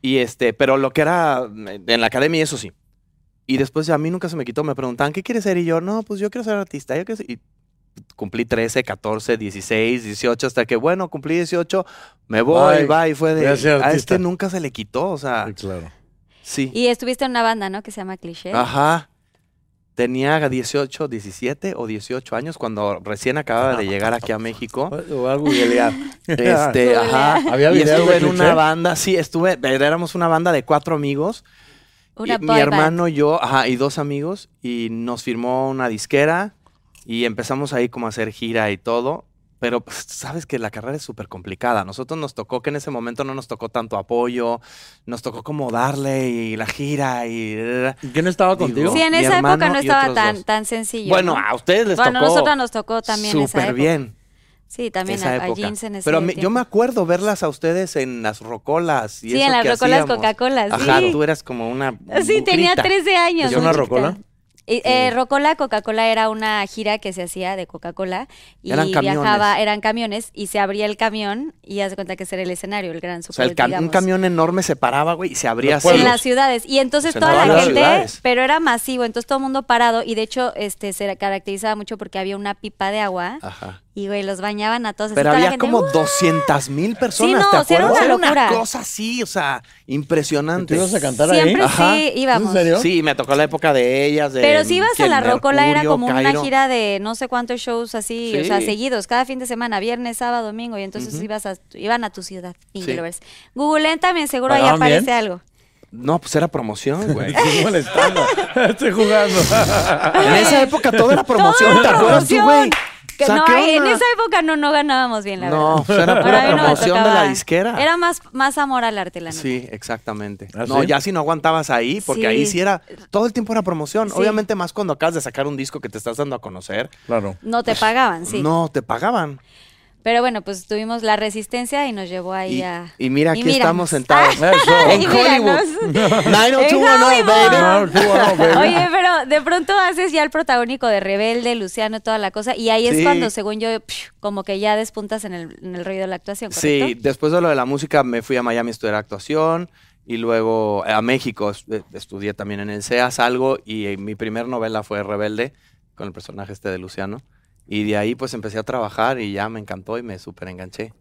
F: Y este, pero lo que era eh, en la academia, eso sí. Y después a mí nunca se me quitó, me preguntaban, ¿qué quieres ser? Y yo, no, pues yo quiero ser artista. Yo quiero ser-". Y cumplí 13, 14, 16, 18, hasta que, bueno, cumplí 18, me voy,
E: Bye.
F: va, y fue de,
E: Voy a ser
F: a
E: artista".
F: este nunca se le quitó, o sea,
E: Sí, claro.
F: sí.
D: Y estuviste en una banda, ¿no? Que se llama Cliché.
F: Ajá. Tenía 18, 17 o 18 años cuando recién acababa de llegar aquí a México.
E: O algo googlear.
F: Este, ajá.
E: ¿Había
F: y estuve en una banda, sí, estuve, éramos una banda de cuatro amigos.
D: Una
F: mi
D: band.
F: hermano, yo, ajá, y dos amigos, y nos firmó una disquera y empezamos ahí como a hacer gira y todo. Pero pues, sabes que la carrera es súper complicada. A nosotros nos tocó que en ese momento no nos tocó tanto apoyo, nos tocó como darle y la gira y...
E: ¿Y ¿Quién estaba contigo?
D: Sí, en esa época no estaba tan,
F: dos.
D: tan sencillo.
F: Bueno,
D: ¿no?
F: a ustedes les
D: Bueno, a
F: tocó
D: nosotros nos tocó también esa
F: súper
D: época.
F: bien
D: Sí, también
F: esa
D: a, a
F: época.
D: jeans en ese
F: Pero me- yo me acuerdo verlas a ustedes en las rocolas. Y
D: Sí,
F: eso
D: en las
F: que
D: rocolas. Coca-Cola,
F: Ajá,
D: sí.
F: tú eras como una.
D: Sí, tenía
F: bucrita.
D: 13 años.
E: ¿Es
D: muy
E: una rocola?
D: Y, eh, Rocola, Coca-Cola era una gira que se hacía de Coca-Cola y
F: Eran camiones.
D: viajaba, eran camiones y se abría el camión y haz de cuenta que ese era el escenario, el gran
F: O sea,
D: super,
F: el cam- un camión enorme se paraba, güey, y se abría así.
D: en las ciudades y entonces
F: En
D: toda la
F: las
D: gente,
F: ciudades.
D: pero era masivo, entonces todo el mundo parado y de hecho este se caracterizaba mucho porque había una pipa de agua
F: Ajá.
D: Y güey los bañaban a todos. así
F: Pero
D: la
F: había
D: gente,
F: como
D: ¡uh!
F: 200 mil personas,
D: no,
F: ¿te
D: o sea, era una locura.
F: cosa así, o sea, impresionante.
E: ¿Tú ibas a cantar
D: Siempre
E: ahí?
F: Ajá.
D: sí íbamos.
E: ¿En serio?
F: Sí, me tocó la época de ellas, de
D: Pero Pero si ibas a la Rocola era como una gira de no sé cuántos shows así, o sea,
F: Sí.
D: seguidos, cada fin de semana, viernes, sábado, domingo, y entonces ibas a, iban a tu ciudad, Pinky
F: Sí.
D: Googleen también, seguro ahí
E: ¿Pagaban
D: aparece
E: bien?
D: algo.
F: No, pues era promoción, güey.
E: Estoy molestando. Estoy jugando.
F: en esa época todo era promoción, ¿te
D: era
F: acuerdas tú, güey?
D: Promoción. Que
F: O sea,
D: no,
F: ¿qué
D: ay, en esa época no, no ganábamos bien, la
F: No,
D: verdad.
F: era pura
D: no me
F: promoción de la disquera.
D: Era más, más amor al arte, la neta.
F: Sí, exactamente.
E: ¿Ah,
F: no,
E: sí?
F: ya si no aguantabas ahí, porque
D: Sí.
F: ahí sí era, todo el tiempo era promoción.
D: Sí.
F: Obviamente más cuando acabas de sacar un disco que te estás dando a conocer.
E: Claro.
D: No te pagaban, sí.
F: No, te pagaban.
D: Pero bueno, pues tuvimos la resistencia y nos llevó ahí
F: Y,
D: a...
F: y mira, aquí
D: míranos.
F: estamos sentados. En Hollywood.
D: míranos.
F: 90210,
D: En
F: baby.
D: Oye, pero de pronto haces ya el protagónico de Rebelde, Luciano, toda la cosa, y ahí es
F: Sí.
D: cuando, según yo, psh, como que ya despuntas en el, en el rollo de la actuación, ¿correcto?
F: Sí, después de lo de la música me fui a Miami a estudiar actuación y luego a México eh, estudié también en el CEA, salgo y eh, mi primer novela fue Rebelde con el personaje este de Luciano. Y de ahí pues empecé a trabajar y ya me encantó y me súper enganché.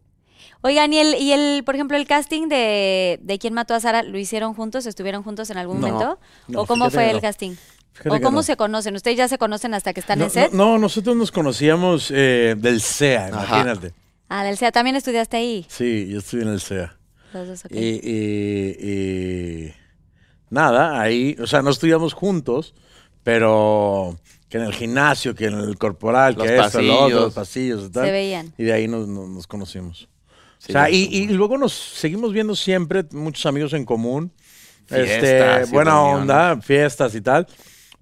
D: Oigan, ¿y el, y el, por ejemplo, el casting de, de quién mató a Sara, ¿lo hicieron juntos? ¿Estuvieron juntos en algún
F: No,
D: momento?
E: no,
D: ¿O cómo fue el
E: no.
D: casting?
E: Fíjate
D: ¿O cómo
E: no.
D: se conocen? ¿Ustedes ya se conocen hasta que están
E: No,
D: en set?
E: no, no, nosotros nos conocíamos eh, del CEA,
F: Ajá.
E: imagínate.
D: Ah, del SEA, también estudiaste ahí.
E: Sí, yo estuve en el CEA.
D: Los dos, ok.
E: Y, y- y nada, ahí, o sea, no estudiamos juntos, pero que en el gimnasio, que en el corporal,
F: Los
E: que esto, lo otro, los pasillos y tal.
D: Se veían.
E: Y de ahí nos, nos- nos conocimos.
F: Sí,
E: o sea, y, y luego nos seguimos viendo siempre, muchos amigos en común.
F: Fiestas
E: este, buena
F: reuniones.
E: onda, fiestas y tal.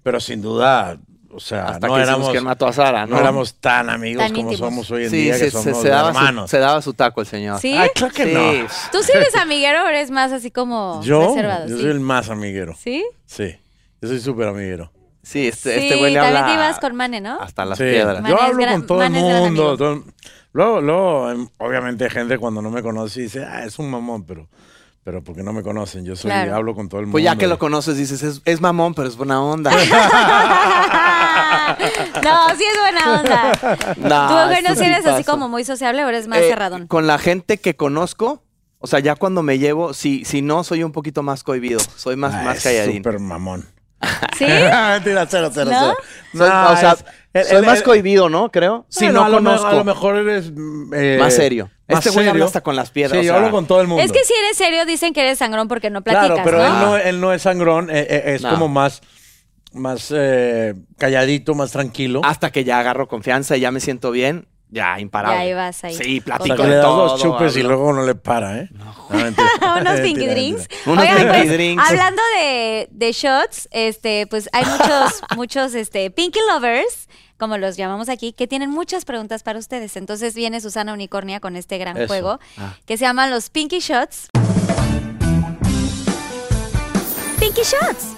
E: Pero sin duda, o sea,
F: Hasta
E: no
F: que
E: éramos,
F: quién mató a Sara,
E: no
F: ¿no?
E: éramos tan amigos
D: Tan
E: como
D: íntimos.
E: somos hoy en
F: Sí,
E: día,
F: se,
E: que
F: se-
E: somos
F: se daba su,
E: hermanos.
F: se daba su taco el señor.
D: ¿Sí?
E: Ay, claro que
F: Sí.
E: no.
D: ¿Tú sí eres amiguero o eres más así como
E: Yo,
D: reservado?
E: yo
D: sí.
E: soy el más amiguero.
D: ¿Sí?
E: Sí, yo soy súper amiguero.
F: Sí, este,
D: Sí,
F: este güey le
D: también
F: habla
D: te ibas con Mane, ¿no?
F: hasta las
E: Sí,
F: piedras.
E: Yo hablo
D: gran-
E: con todo el mundo. todo- luego, luego, em, obviamente, gente cuando no me conoce dice, ah, es un mamón, pero, pero porque no me conocen. Yo soy,
D: Claro.
E: hablo con todo el mundo.
F: Pues ya que lo conoces dices, es, es mamón, pero es buena onda.
D: no, sí es buena onda.
F: Nah,
D: ¿Tú,
F: esto
D: si
F: sí
D: eres así como muy sociable o eres más
F: Eh,
D: cerradón?
F: Con la gente que conozco, o sea, ya cuando me llevo, si, si no, soy un poquito más cohibido. Soy más,
E: Ah,
F: más
E: es
F: calladín.
E: súper mamón.
D: ¿Sí?
E: Mentira, cero, cero,
D: ¿No?
E: cero.
F: Soy-
E: No,
F: o sea,
E: es- el-
F: soy
E: el-
F: más
E: el-
F: cohibido, ¿no? Creo. Si
E: Bueno,
F: no
E: a lo me-
F: conozco.
E: A lo mejor eres eh,
F: Más serio.
E: más
F: Este güey habla
E: serio.
F: hasta con las piedras,
E: Sí,
F: o
E: yo
F: sea.
E: hablo con todo el mundo.
D: Es que si eres serio, dicen que eres sangrón porque no platicas,
E: Claro, pero
D: ¿no?
E: él, no, él no es sangrón, eh, eh, es
F: No.
E: como más, más eh, calladito, más tranquilo.
F: Hasta que ya agarro confianza y ya me siento bien, ya imparable.
D: Ya vas ahí.
F: Sí, platico
E: que
F: de
E: le das
F: todo.
E: los chupes y luego no le para, ¿eh? No, mentira.
D: Unos pinky drinks.
F: Unos
D: Oigan,
F: pinky
D: pues,
F: drinks.
D: hablando de, de shots, este, pues hay muchos, muchos, este, pinky lovers, como los llamamos aquí, que tienen muchas preguntas para ustedes. Entonces viene Susana Unicornia con este gran
E: Eso.
D: juego
F: Ah.
D: que se llama los pinky shots. Pinky shots.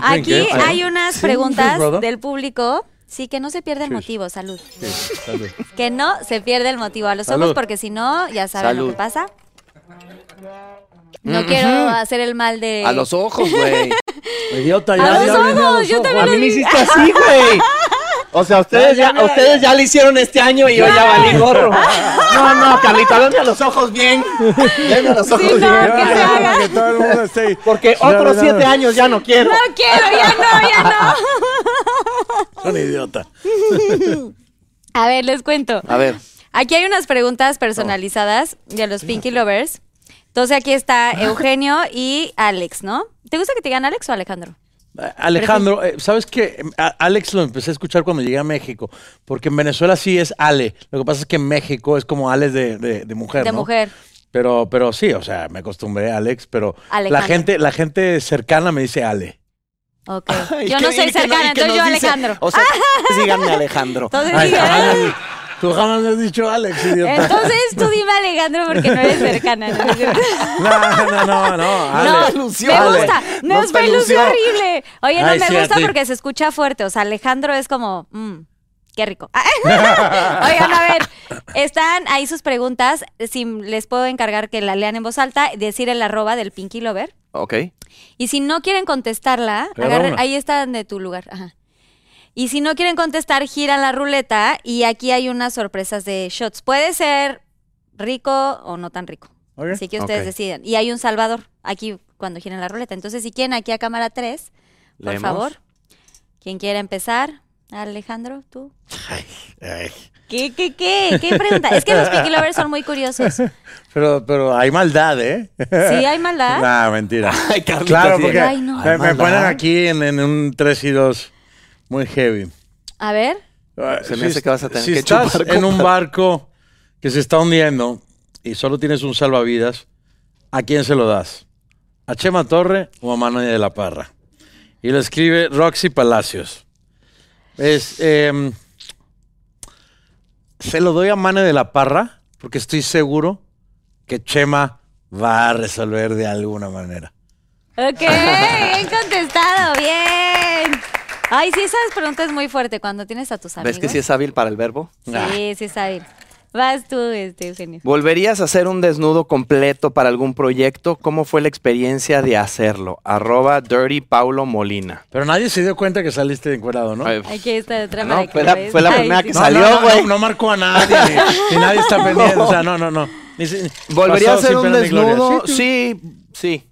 D: Aquí hay unas preguntas del público. Sí, que no se pierda el
E: Cheers.
D: motivo. Salud.
E: Sí, salud.
D: Que no se pierda el motivo a los ojos, porque si no, ya saben lo que pasa. No quiero hacer el mal de.
F: A los ojos, güey.
E: Idiota,
D: A
E: ya,
D: los
E: ya viene a
D: ojos,
E: los
D: yo
E: ojos.
D: también
F: A mí
D: lo
F: me hiciste así, güey. O sea, ustedes
E: Ya,
F: ya, ustedes ya lo hicieron este año y yo ya valí gorro. No, no, Carlita, venme a los ojos bien. Venme a los ojos
D: Sí, no,
F: bien.
D: que se haga.
E: que todo el mundo esté ahí.
F: Porque otros siete años ya no quiero.
D: No quiero, ya no, ya no.
E: Son idiota.
D: A ver, les cuento.
F: A ver.
D: Aquí hay unas preguntas personalizadas de los Pinky Lovers. Entonces aquí está Eugenio y Alex, ¿no? ¿Te gusta que te digan Alex o Alejandro?
E: Alejandro, eh, ¿sabes qué? A- Alex lo empecé a escuchar cuando llegué a México, porque en Venezuela sí es Ale. Lo que pasa es que en México es como Alex de, de- de mujer,
D: De
E: ¿no?
D: mujer.
E: Pero, pero sí, o sea, me acostumbré a Alex, pero la
D: Alejandro.
E: gente, la gente cercana me dice Ale.
D: Ok.
F: Ay,
D: Yo
F: ¿qué-
D: no soy cercana, entonces yo
F: dice-
D: Alejandro.
F: O sea, díganme Alejandro.
D: Entonces,
E: Ay,
D: diga-
E: jamás me- tú jamás me has dicho Alex, idiota.
D: entonces tú dime Alejandro porque no eres cercana. ¿no? Es.
E: No, no, no, no. Ale.
D: Me gusta.
F: No
D: lució. horrible. Oye, no
E: Ay,
D: me
E: sí,
D: gusta porque se escucha fuerte. O sea, Alejandro es como, mm, qué rico. Oigan, a ver, están ahí sus preguntas. Si les puedo encargar que la lean en voz alta, decir el arroba del Pinky Lover.
F: Ok.
D: Y si no quieren contestarla, agarren- ahí está de tu lugar. Ajá. Y si no quieren contestar, giran la ruleta y aquí hay unas sorpresas de shots. Puede ser rico o no tan rico. Así que ustedes deciden. Y hay un salvador aquí cuando giran la ruleta. Entonces, si quieren aquí a cámara 3, por
F: ¿Leemos?
D: favor. ¿Quién quiere empezar? Alejandro, tú.
E: Ay, ay.
D: ¿Qué, qué, qué? ¿Qué pregunta? Es que los Pinky Lovers son muy curiosos.
E: Pero, pero hay maldad, ¿eh?
D: ¿Sí hay maldad?
E: Nah, mentira.
F: Ay, Carlita,
E: claro,
F: sí.
E: porque
D: Ay, no.
E: me, ponen aquí en, en un 3 y 2 muy heavy.
D: A ver.
F: Se me hace que vas a tener
E: si
F: que
E: estás
F: chupar
E: en un barco que se está hundiendo y solo tienes un salvavidas, ¿a quién se lo das? ¿A Chema Torre o a Manuel de la Parra? Y lo escribe Roxy Palacios. Es, em, se lo doy a Mane de la Parra porque estoy seguro que Chema va a resolver de alguna manera.
D: Ok, bien contestado, bien. Ay, sí, esa pregunta es muy fuerte cuando tienes a tus amigos.
F: ¿Ves que sí es hábil para el verbo?
D: Sí, sí está bien. Vas tú, este, Eugenio.
F: ¿Volverías a hacer un desnudo completo para algún proyecto? ¿Cómo fue la experiencia de hacerlo? Arroba Dirty Paulo Molina.
E: Pero nadie se dio cuenta que saliste encuerado, ¿no?
F: Ay,
D: Aquí está otra
F: No, fue la-
D: veas.
F: fue la
D: Ay,
F: primera
D: sí.
F: que
E: No,
F: salió,
E: no, no,
F: güey.
E: no, no marcó a nadie, ni nadie está pendiente. O sea, no, no, no. Ni si-
F: ¿Volvería a hacer un desnudo?
E: Sí,
F: Sí, sí.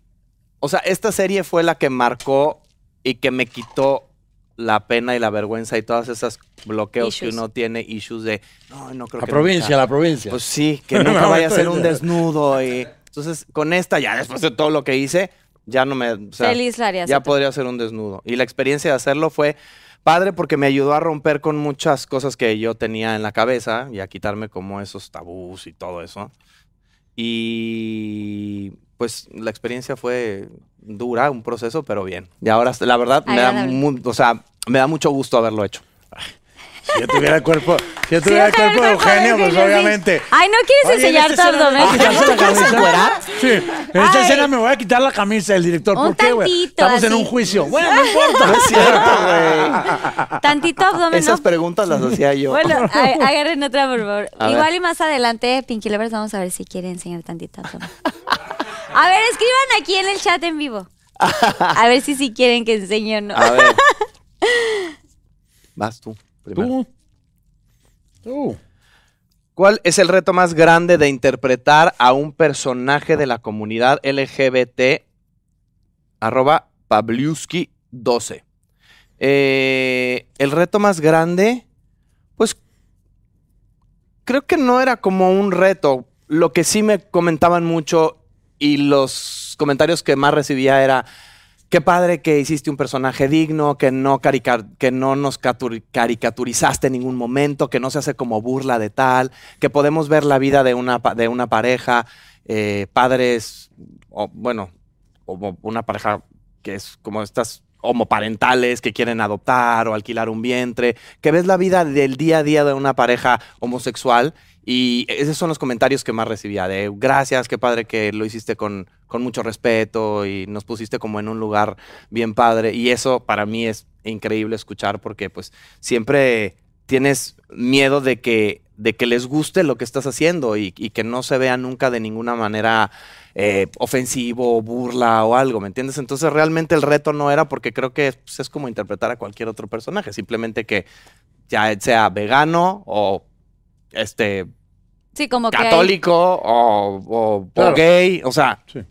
F: O sea, esta serie fue la que marcó y que me quitó la pena y la vergüenza y todas esas bloqueos que uno tiene, issues de, no, no creo
E: La
F: que
E: provincia,
F: nunca".
E: la provincia.
F: Pues sí, que nunca vaya a ser un desnudo. Y... Entonces, con esta, ya después de todo lo que hice, ya no me... o sea,
D: Feliz lo harías
F: Ya podría ser un desnudo. Y la experiencia de hacerlo fue padre porque me ayudó a romper con muchas cosas que yo tenía en la cabeza y a quitarme como esos tabús y todo eso. Y pues la experiencia fue dura, un proceso, pero bien. Y ahora, la verdad, me da,
D: Agradable.
F: mu- o sea, me da mucho gusto haberlo hecho.
E: Si yo tuviera el cuerpo, si yo
D: Sí,
E: tuviera el cuerpo de
D: cuerpo de
E: Eugenio, pues obviamente.
D: Ay, ¿no quieres enseñar tu
E: escena-
D: abdomen?
E: ¿Ah, quitarse la camisa? Sí, en esta
D: Ay.
E: escena me voy a quitar la camisa del director.
D: Un
E: ¿Por qué, güey?
D: tantito,
E: Estamos en un juicio. Bueno, no importa.
F: No es cierto, güey.
D: Tantito abdomen,
F: Esas
D: ¿no?
F: preguntas las hacía yo.
D: Bueno, agarren otra, por favor.
F: A
D: Igual
F: ver.
D: y más adelante, Pinky Lovers, vamos a ver si quiere enseñar tantito abdomen. A ver, escriban aquí en el chat en vivo. A ver si sí quieren que enseñe o no.
F: A ver. Vas tú. primero.
E: Tú. Tú.
F: ¿Cuál es el reto más grande de interpretar a un personaje de la comunidad LGBT? Arroba Pabliuski12. Eh, el reto más grande, pues creo que no era como un reto. Lo que sí me comentaban mucho y los comentarios que más recibía era, qué padre que hiciste un personaje digno, que no, que no nos catu- caricaturizaste en ningún momento, que no se hace como burla de tal, que podemos ver la vida de una, de una pareja, eh, padres, o bueno, como una pareja que es como estas homoparentales que quieren adoptar o alquilar un vientre, que ves la vida del día a día de una pareja homosexual y esos son los comentarios que más recibía de gracias, qué padre que lo hiciste con, con mucho respeto y nos pusiste como en un lugar bien padre y eso para mí es increíble escuchar porque pues siempre tienes miedo de que, de que les guste lo que estás haciendo y, que no se vea nunca de ninguna manera eh, ofensivo, burla o algo, ¿me entiendes? Entonces realmente el reto no era porque creo que pues, es como interpretar a cualquier otro personaje, simplemente que ya sea vegano o este
D: Sí, como que hay-
F: católico o, o- o
E: Claro.
F: gay, o sea,
E: Sí.
F: el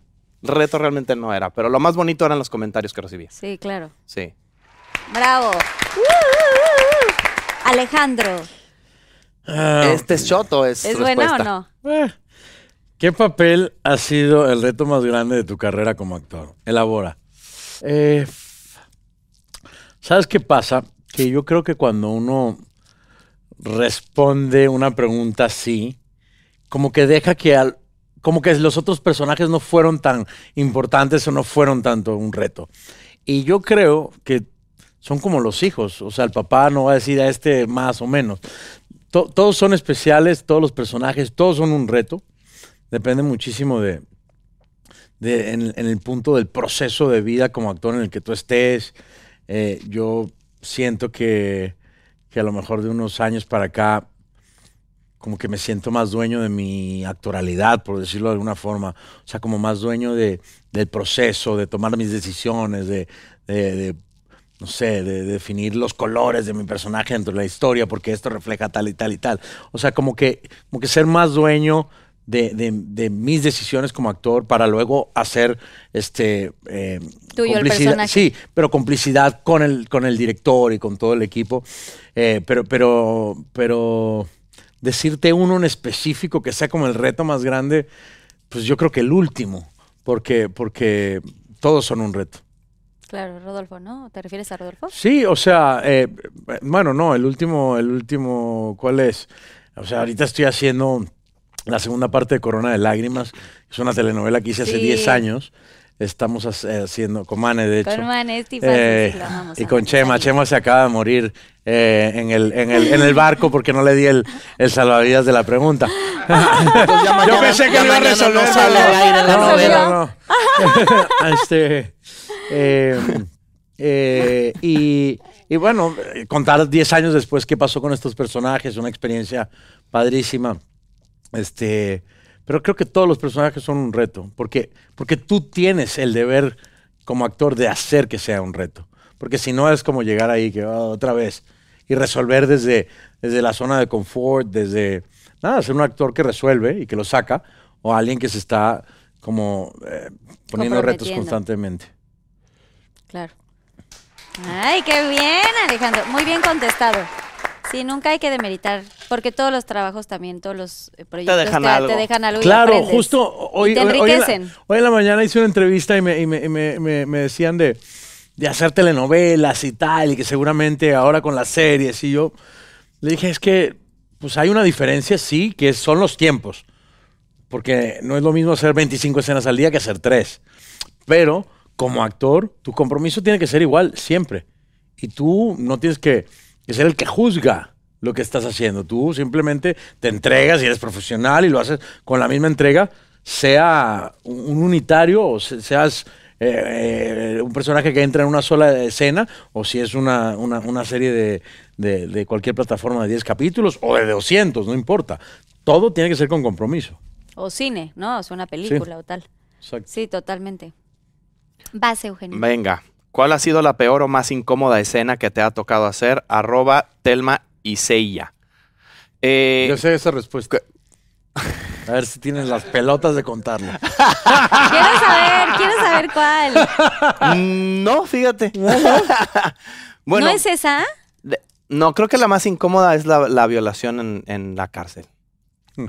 F: reto realmente no era, pero lo más bonito eran los comentarios que recibía.
D: Sí, claro.
F: Sí.
D: Bravo. Uh, uh, uh, uh. Alejandro,
E: Ah,
F: este es choto, es,
D: ¿es
F: respuesta.
D: buena o no?
E: eh. ¿Qué papel ha sido el reto más grande de tu carrera como actor? Elabora. Eh, ¿Sabes qué pasa? Que yo creo que cuando uno responde una pregunta así, como que deja que al, como que los otros personajes no fueron tan importantes o no fueron tanto un reto. Y yo creo que son como los hijos, o sea, el papá no va a decir a este más o menos. To- todos son especiales, todos los personajes, todos son un reto. Depende muchísimo de, en el punto del proceso de vida como actor en el que tú estés. Eh, yo siento que, que a lo mejor de unos años para acá, como que me siento más dueño de mi actoralidad, por decirlo de alguna forma. O sea, como más dueño de, del proceso, de tomar mis decisiones, de, de- de, no sé, de, definir los colores de mi personaje dentro de la historia, porque esto refleja tal y tal y tal. O sea, como que, como que ser más dueño de, de- de mis decisiones como actor para luego hacer este eh,
D: Tuyo el personaje.
E: Sí, pero complicidad con el, con el director y con todo el equipo. Eh, pero, pero, pero decirte uno en específico que sea como el reto más grande, pues yo creo que el último, porque, porque todos son un reto.
D: Claro, Rodolfo, ¿no? ¿Te refieres a Rodolfo?
E: Sí, o sea, eh, bueno, no, el último, el último, ¿cuál es? O sea, ahorita estoy haciendo la segunda parte de Corona de Lágrimas. Es una telenovela que hice hace
D: Sí.
E: 10 años. Estamos hace- haciendo, con Mane, de hecho.
D: Con Manesti,
E: Eh, y con Chema, Chema se acaba de morir eh, en, el, en, el, en el barco porque no le di el, el salvavidas de la pregunta. Yo pensé que lo iba a resolver.
F: no sale al aire la
E: No,
D: novela.
E: no, no. este, eh, eh, y, y bueno, eh, contar 10 años después qué pasó con estos personajes, una experiencia padrísima. Este, pero creo que todos los personajes son un reto, porque, porque tú tienes el deber como actor de hacer que sea un reto. Porque si no es como llegar ahí, que "Ah, otra vez, y resolver desde, desde la zona de confort, desde, nada, ser un actor que resuelve y que lo saca, o alguien que se está como eh, poniendo retos constantemente.
D: Claro. Ay, qué bien, Alejandro. Muy bien contestado. Sí, nunca hay que demeritar, porque todos los trabajos también, todos los eh, proyectos
F: dejan
D: te,
F: algo.
D: te dejan algo
E: Claro, justo hoy,
D: Y te
E: hoy- hoy en la-
D: enriquecen.
E: hoy en la mañana hice una entrevista y me, y me- y me- me- me decían de, de hacer telenovelas y tal, y que seguramente ahora con las series, y yo le dije, es que pues hay una diferencia, sí, que son los tiempos, porque no es lo mismo hacer 25 escenas al día que hacer 3, pero como actor, tu compromiso tiene que ser igual siempre, y tú no tienes que, que ser el que juzga lo que estás haciendo. Tú simplemente te entregas y eres profesional y lo haces con la misma entrega, sea un un unitario o se- seas eh, eh, un personaje que entra en una sola escena o si es una, una- una serie de, de- de cualquier plataforma de 10 capítulos o de 200, no importa. Todo tiene que ser con compromiso.
D: O cine, ¿no? O sea, una película o tal.
E: Exacto.
D: Sí, totalmente. Vas, Eugenio.
F: Venga, ¿cuál ha sido la peor o más incómoda escena que te ha tocado hacer? Arroba Telma y Seiya. Eh,
E: Yo sé esa respuesta. A ver si tienes las pelotas de contarlo.
D: Quiero saber, quiero saber cuál.
F: mm, no, fíjate. bueno,
D: ¿No es esa?
F: de- no, creo que la más incómoda es la, la violación en, en la cárcel.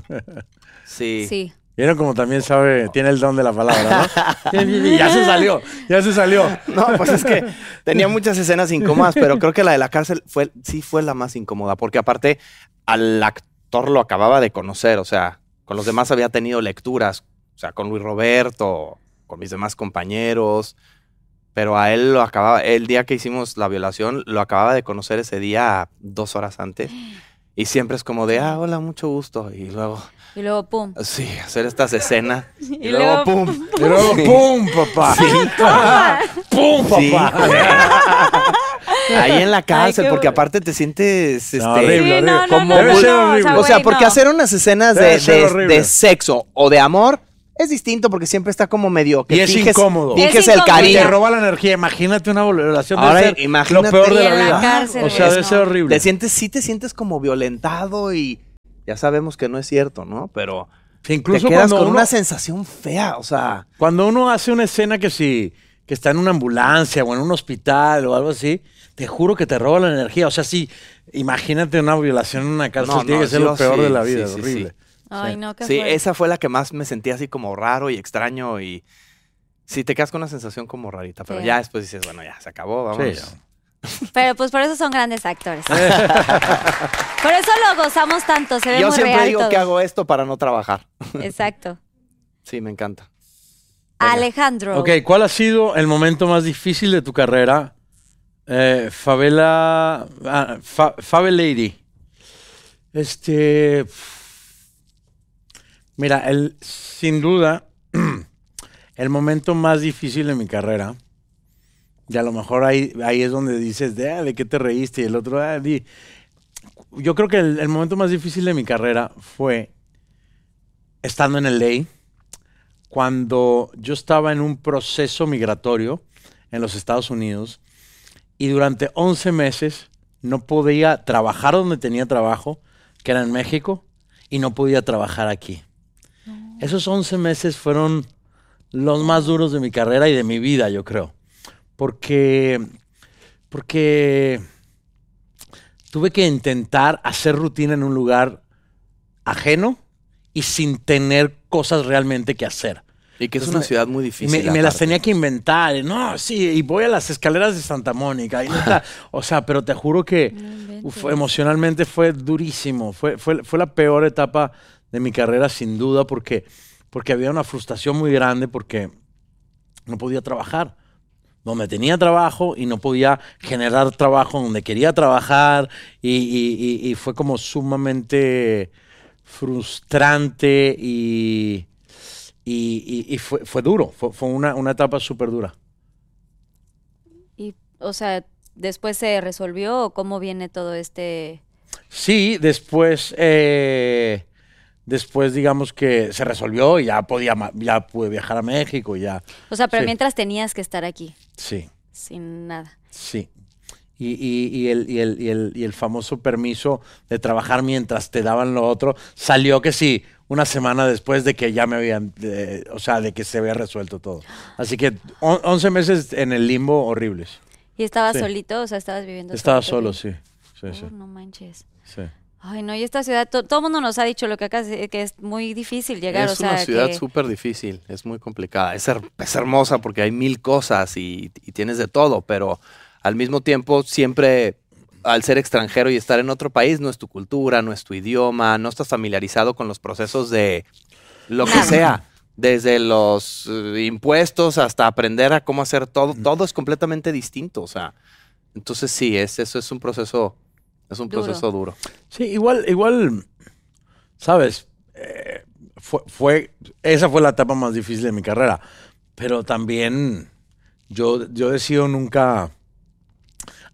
F: Sí.
D: Sí.
E: Vieron como también sabe, tiene el don de la palabra, ¿no? ya se salió, ya se salió.
F: No, pues es que tenía muchas escenas incómodas, pero creo que la de la cárcel fue, sí fue la más incómoda, porque aparte al actor lo acababa de conocer, o sea, con los demás había tenido lecturas, o sea, con Luis Roberto, con mis demás compañeros, pero a él lo acababa, el día que hicimos la violación, lo acababa de conocer ese día dos horas antes, y siempre es como de, ah, hola, mucho gusto, y luego,
D: Y luego, pum.
F: sí, hacer estas escenas, y,
D: Y
F: luego,
D: luego,
F: pum.
E: Y luego, ¡pum, papá! ¡Pum,
F: Sí.
E: papá!
F: Ahí en la cárcel, porque aparte te sientes
E: No,
F: este,
E: horrible,
D: no,
E: horrible.
D: no,
F: Como
D: no,
E: Debe
D: no,
E: ser
D: no,
E: horrible.
F: O sea, porque hacer unas escenas de, de- sexo o de amor es distinto porque siempre está como medio que
E: Y es
F: finges,
E: incómodo.
F: finges
D: Es
F: el
D: incómodo.
E: Y te
F: cariño.
E: roba la energía. Imagínate una violación de
F: Ahora,
E: ser
F: imagínate-
E: lo peor de la vida.
D: cárcel,
E: o sea, debe
D: no.
E: ser horrible.
F: Te sientes, sí te sientes como violentado y ya sabemos que no es cierto, ¿no? Pero
E: Sí, incluso
F: te quedas
E: cuando
F: con
E: uno,
F: una sensación fea, o sea,
E: cuando uno hace una escena que si que está en una ambulancia o en un hospital o algo así, te juro que te roba la energía. O sea, sí, imagínate una violación en una cárcel,
F: No,
E: tiene
F: no,
E: que ser lo peor
F: sí,
E: de la vida,
F: sí,
E: horrible.
F: sí.
D: Ay, no, qué
F: sí, esa fue la que más me sentí así como raro y extraño y sí te quedas con una sensación como rarita, pero
D: Sí.
F: ya después dices, bueno, ya se acabó, vamos.
D: Pero pues por eso son grandes actores. por eso lo gozamos tanto, se ve
F: Yo
D: muy
F: siempre
D: real
F: digo
D: todo.
F: que hago esto para no trabajar.
D: Exacto.
F: Sí, me encanta. Venga.
D: Alejandro.
E: Ok, ¿cuál ha sido el momento más difícil de tu carrera? Eh, favela. ah, fa- Lady. Este. Mira, el, sin duda, el momento más difícil de mi carrera. Y a lo mejor ahí, ahí es donde dices, de, ah, ¿de qué te reíste? Y el otro, ah, di. Yo creo que el, el momento más difícil de mi carrera fue estando en el ley cuando yo estaba en un proceso migratorio en los Estados Unidos y durante 11 meses no podía trabajar donde tenía trabajo, que era en México, y no podía trabajar aquí. Esos 11 meses fueron los más duros de mi carrera y de mi vida, yo creo. Porque, porque tuve que intentar hacer rutina en un lugar ajeno y sin tener cosas realmente que hacer.
F: Y que es una
E: me-
F: ciudad muy difícil.
E: me, las tenía que inventar. No, sí, y voy a las escaleras de Santa Mónica. y o sea, pero te juro que uf, emocionalmente fue durísimo. Fue, fue, fue la peor etapa de mi carrera, sin duda, porque, porque había una frustración muy grande porque no podía trabajar. Donde tenía trabajo y no podía generar trabajo donde quería trabajar. Y, y- fue como sumamente frustrante y, y, y- y fue, fue duro. Fue, fue una, una etapa súper dura.
D: Y, o sea, después se resolvió o cómo viene todo este.
E: Sí, después, eh, después digamos que se resolvió y ya podía, ya pude viajar a México, ya,
D: O sea, pero
E: Sí.
D: mientras tenías que estar aquí,
E: sí,
D: sin nada.
E: sí. Y, y- y el, y, el, y, el, y el famoso permiso de trabajar mientras te daban lo otro salió que sí, una semana después de que ya me habían, de- o sea, de que se había resuelto todo. Así que on- 11 meses en el limbo horribles.
D: ¿Y estabas
E: Sí.
D: solito? O sea, estabas viviendo
E: Estaba solo, sí. Sí, sí,
D: Oh, no manches.
E: sí.
D: Ay, no, y esta ciudad, to- todo el mundo nos ha dicho lo que acá que es muy difícil llegar.
F: Es
D: o sea,
F: una ciudad
D: que-
F: súper difícil, es muy complicada. Es, her- es hermosa porque hay mil cosas y, y tienes de todo, pero al mismo tiempo siempre al ser extranjero y estar en otro país no es tu cultura, no es tu idioma, no estás familiarizado con los procesos de lo que sea, desde los eh, impuestos hasta aprender a cómo hacer todo, todo es completamente distinto, o sea, entonces sí, es, eso es un proceso, es un
D: Duro.
F: proceso duro.
E: Sí, igual, igual, sabes, Eh, fue, fue, esa fue la etapa más difícil de mi carrera, pero también yo, yo decido nunca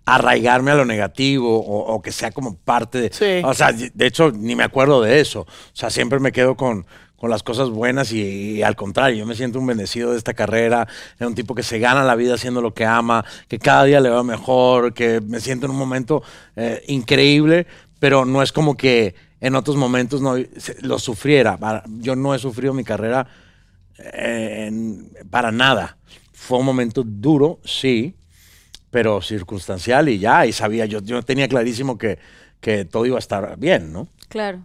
E: arraigarme a lo negativo o, o que sea como parte de...
F: Sí.
E: O sea, de hecho, ni me acuerdo de eso. O sea, siempre me quedo con, con las cosas buenas y, al contrario, yo me siento un bendecido de esta carrera, de un tipo que se gana la vida haciendo lo que ama, que cada día le va mejor, que me siento en un momento eh, increíble, pero no es como que en otros momentos no se- lo sufriera. Yo no he sufrido mi carrera eh, para nada. Fue un momento duro, sí, pero circunstancial y ya, y sabía, yo, yo tenía clarísimo que, que todo iba a estar bien, ¿no?
D: Claro.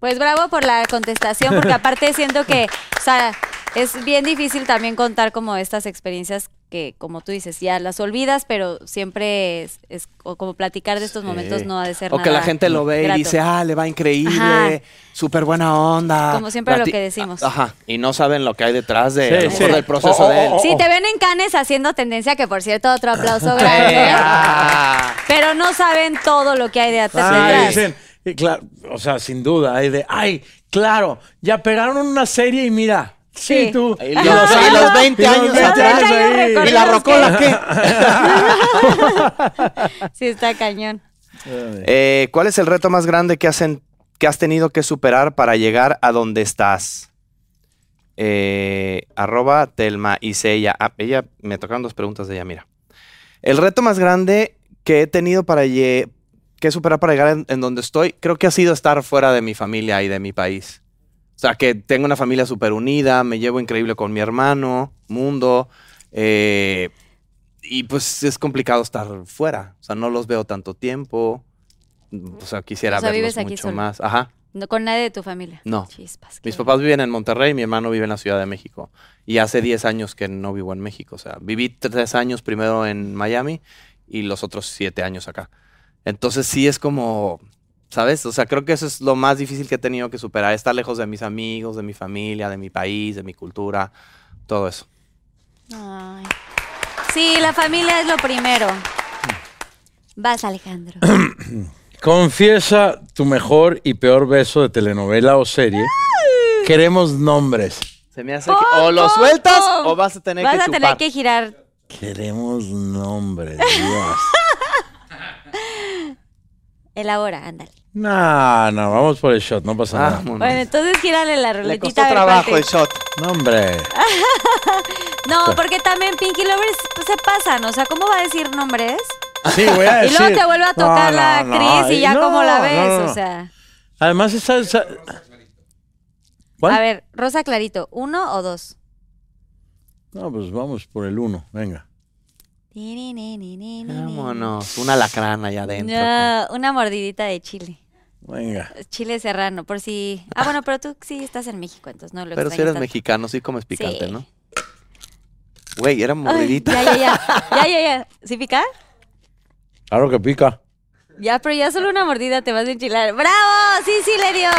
D: Pues bravo por la contestación, porque aparte siento que, o sea, es bien difícil también contar como estas experiencias que, como tú dices, ya las olvidas, pero siempre es, es o como platicar de estos momentos no ha de ser
F: O que la gente lo ve
D: grato.
F: y dice, ah, le va increíble, súper buena onda.
D: Como siempre lo que decimos.
F: Ajá, y no saben lo que hay detrás de,
E: Sí, sí.
F: del proceso de él.
D: Sí, te ven en Canes haciendo tendencia, que por cierto, otro aplauso grande.
F: ah.
D: Pero no saben todo lo que hay de atrás.
E: Ah,
D: detrás.
E: dicen, y claro, o sea, sin duda, hay de, ay, claro, ya pegaron una serie y mira, sí,
D: Sí.
E: tú.
F: Y los, y los 20
E: Y los
F: años
E: 20
F: atrás.
D: años
E: ahí.
F: ¿Y la rocola
D: que-
F: qué?
D: Sí, está cañón.
F: Eh, ¿Cuál es el reto más grande que has, en- que has tenido que superar para llegar a donde estás? Eh, arroba Telma dice ella. Ah, ella, me tocaron dos preguntas de ella, mira. El reto más grande que he tenido para que superar para llegar en, en donde estoy, creo que ha sido estar fuera de mi familia y de mi país. O sea, que tengo una familia súper unida, me llevo increíble con mi hermano, Mundo. eh, y pues es complicado estar fuera. O sea, no los veo tanto tiempo. O sea, quisiera
D: O sea,
F: verlos
D: vives aquí
F: mucho
D: solo.
F: más. Ajá.
D: No, con nadie de tu familia.
F: No.
D: Chispas.
F: Mis papás viven en Monterrey, mi hermano vive en la Ciudad de México. Y hace 10 años que no vivo en México. O sea, viví tres años primero en Miami y los otros 7 años acá. Entonces sí es como, ¿sabes? O sea, creo que eso es lo más difícil que he tenido que superar. Estar lejos de mis amigos, de mi familia, de mi país, de mi cultura, todo eso.
D: Ay. Sí, la familia es lo primero. Vas, Alejandro.
E: Confiesa tu mejor y peor beso de telenovela o serie. Queremos nombres.
F: Se me hace que o lo
D: ¡Pum,
F: sueltas o vas a tener
D: Vas
F: que
D: a
F: chupar.
D: tener que girar.
E: Queremos nombres, Dios.
D: Elabora, ándale.
E: No, no, vamos por el shot, no pasa
F: Ah,
E: nada.
D: Bueno, entonces gírale la
F: Le
D: ruletita.
F: costó
D: a ver cuál
F: trabajo
D: te-
F: el shot.
E: No, hombre.
D: No, porque también Pinky Lovers pues, se pasan. O sea, ¿cómo va a decir nombres?
E: Sí, voy a
D: Y
E: decir.
D: luego te vuelve a tocar
E: No,
D: la
E: no, no,
D: Cris y ya
E: no,
D: como la
E: no,
D: ves.
E: no, no.
D: O sea.
E: Además, esa, esa- ¿Cuál?
D: A ver, Rosa Clarito, ¿uno o dos?
E: No, pues vamos por el uno, venga.
F: Vámonos. Una lacrana allá adentro.
D: No, una mordidita de chile.
E: Venga.
D: Chile serrano, por si... Ah, bueno, pero tú sí estás en México, entonces no lo
F: Pero si eres
D: tanto.
F: mexicano, sí comes picante,
D: Sí.
F: ¿no? Güey, era
D: Ay,
F: mordidita.
D: ya, ya, ya. Ya, ya, ya. ¿Sí pica?
E: Claro que pica.
D: Ya, pero ya solo una mordida te vas a enchilar. ¡Bravo! Sí, sí, le dio.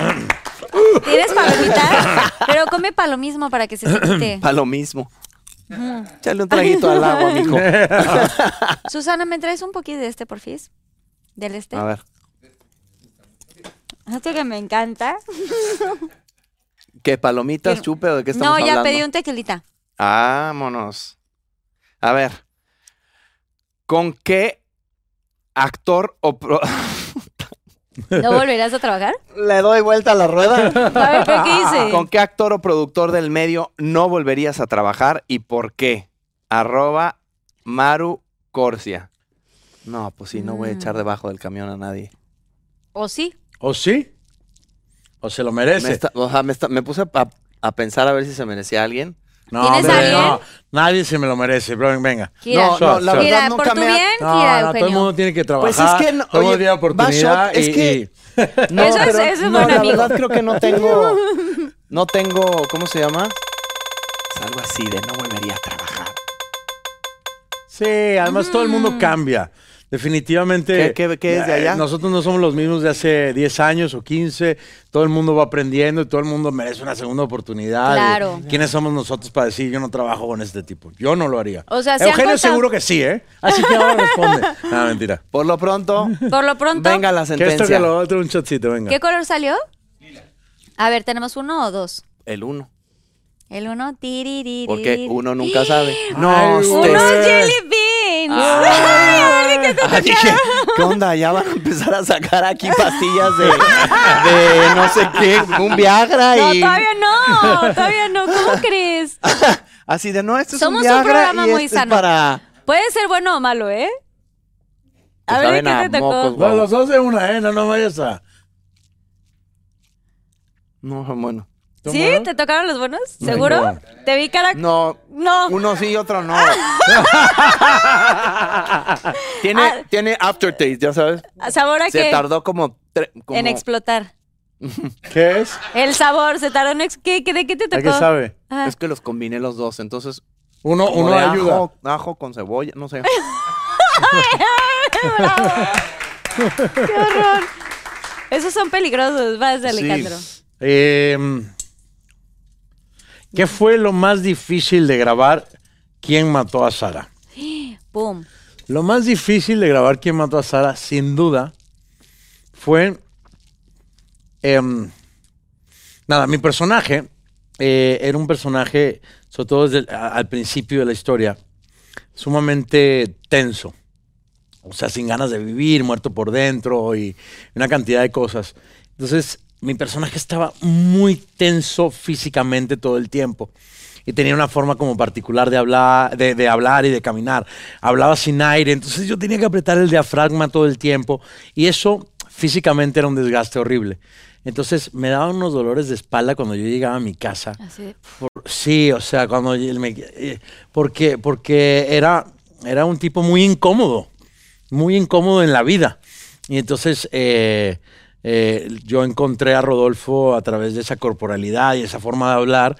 D: ¡Uh! ¿Tienes palomitas? Pero come palomismo para que se te quite.
F: Pa' Échale un traguito al agua, mijo.
D: Susana, ¿me traes un poquito de este, porfis? Del este.
F: A ver.
D: Esto que me encanta.
F: ¿Qué, palomitas, chupe o de qué estamos
D: No, ya
F: hablando?
D: pedí un tequilita.
F: Vámonos. A ver. ¿Con qué actor o pro-
D: ¿No volverás a trabajar?
F: Le doy vuelta a la rueda.
D: A ver, ¿pero qué hice?
F: ¿Con qué actor o productor del medio no volverías a trabajar y por qué? Arroba Maru Corsia. No, pues sí, no voy a
D: Mm.
F: echar debajo del camión a nadie.
D: ¿O sí?
E: ¿O sí? ¿O se lo
F: Me,
E: merece?
F: está- o sea, me, está- me puse a, a pensar a ver si se merecía a alguien.
E: No,
D: ¿Tienes
E: hombre,
D: alguien?
E: no. Nadie se me lo merece, bro. Venga.
D: Kira.
F: No, no, la
E: Suave,
D: Kira,
F: verdad
D: por
F: nunca
D: tu
F: me ha-
D: bien,
E: No,
D: Kira,
E: no, todo el
D: Eugenio.
E: mundo tiene que trabajar.
F: Pues es que no-
E: todo el mundo
F: oye,
E: tiene oportunidad.
F: Bashot, es
E: y-
F: que-
E: y-
F: No,
D: Eso es- eso es
F: no,
D: buen
F: la
D: amigo.
F: verdad creo que no tengo, no tengo, ¿cómo se llama? Es algo así de no volvería a trabajar.
E: Sí, además todo el mundo cambia. Definitivamente.
F: ¿Qué- qué- qué es de
E: eh,
F: allá?
E: Nosotros no somos los mismos de hace 10 años o 15. Todo el mundo va aprendiendo y todo el mundo merece una segunda oportunidad.
D: Claro.
E: ¿Quiénes somos nosotros para decir yo no trabajo con este tipo? Yo no lo haría.
D: O sea,
E: Eugenio
D: contado-
E: seguro que sí, ¿eh? Así que ahora responde. Ah, mentira.
F: Por lo pronto,
D: Por lo pronto,
F: venga la
E: Que esto que
F: sentencia.
E: lo otro un shotcito, venga.
D: ¿qué color salió? A ver, ¿tenemos uno o dos?
F: El uno.
D: El uno, tiririri.
F: Porque uno nunca sabe.
E: Ay,
F: No,
E: güey.
F: este-
D: ¡Unos jelly beans!
F: Ah, dije, ¿qué onda? Ya van a empezar a sacar aquí pastillas de, de no sé qué, un Viagra
D: No,
F: y
D: todavía no, todavía no. ¿Cómo crees?
F: así de no, esto es
D: Somos
F: un
D: un
F: Viagra
D: programa
F: y
D: muy
F: este
D: sano.
F: es para
D: Puede ser bueno o malo, ¿eh? A ver, ¿qué te tocó?
E: No, los dos de una, ¿eh? No, no vayas a.
F: No, bueno.
D: ¿Sí? ¿Te tocaron los buenos?
E: No,
D: ¿Seguro?
E: no.
D: Te vi cara...
F: No,
D: No.
F: uno sí y otro no. tiene,
D: Ah.
F: tiene aftertaste, ya sabes.
D: ¿Sabor a
F: Se
D: qué?
F: tardó como, como-
D: En explotar.
E: ¿Qué es?
D: El sabor, se tardó en... ex- ¿Qué, qué- ¿De qué te
E: ¿A
D: tocó?
E: qué sabe?
D: Ah.
F: Es que los combiné los dos, entonces
E: Uno, uno
F: de
E: ayuda.
F: ajo, ajo con cebolla, no sé.
D: Esos son peligrosos, vas, Alejandro.
E: Eh, ¿Qué fue lo más difícil de grabar ¿Quién mató a Sara?
D: Pum.
E: Lo más difícil de grabar ¿Quién mató a Sara? Sin duda fue... em, nada, mi personaje eh, era un personaje, sobre todo desde el- al principio de la historia, sumamente tenso. O sea, sin ganas de vivir, muerto por dentro y una cantidad de cosas. Entonces, mi personaje estaba muy tenso físicamente todo el tiempo. Y tenía una forma como particular de hablar, de, de hablar y de caminar. Hablaba sin aire, entonces yo tenía que apretar el diafragma todo el tiempo. Y eso físicamente era un desgaste horrible. Entonces me daban unos dolores de espalda cuando yo llegaba a mi casa.
D: Así
E: Por- sí, o sea, cuando me, eh, porque porque era era un tipo muy incómodo, muy incómodo en la vida. Y entonces eh, eh, yo encontré a Rodolfo a través de esa corporalidad y esa forma de hablar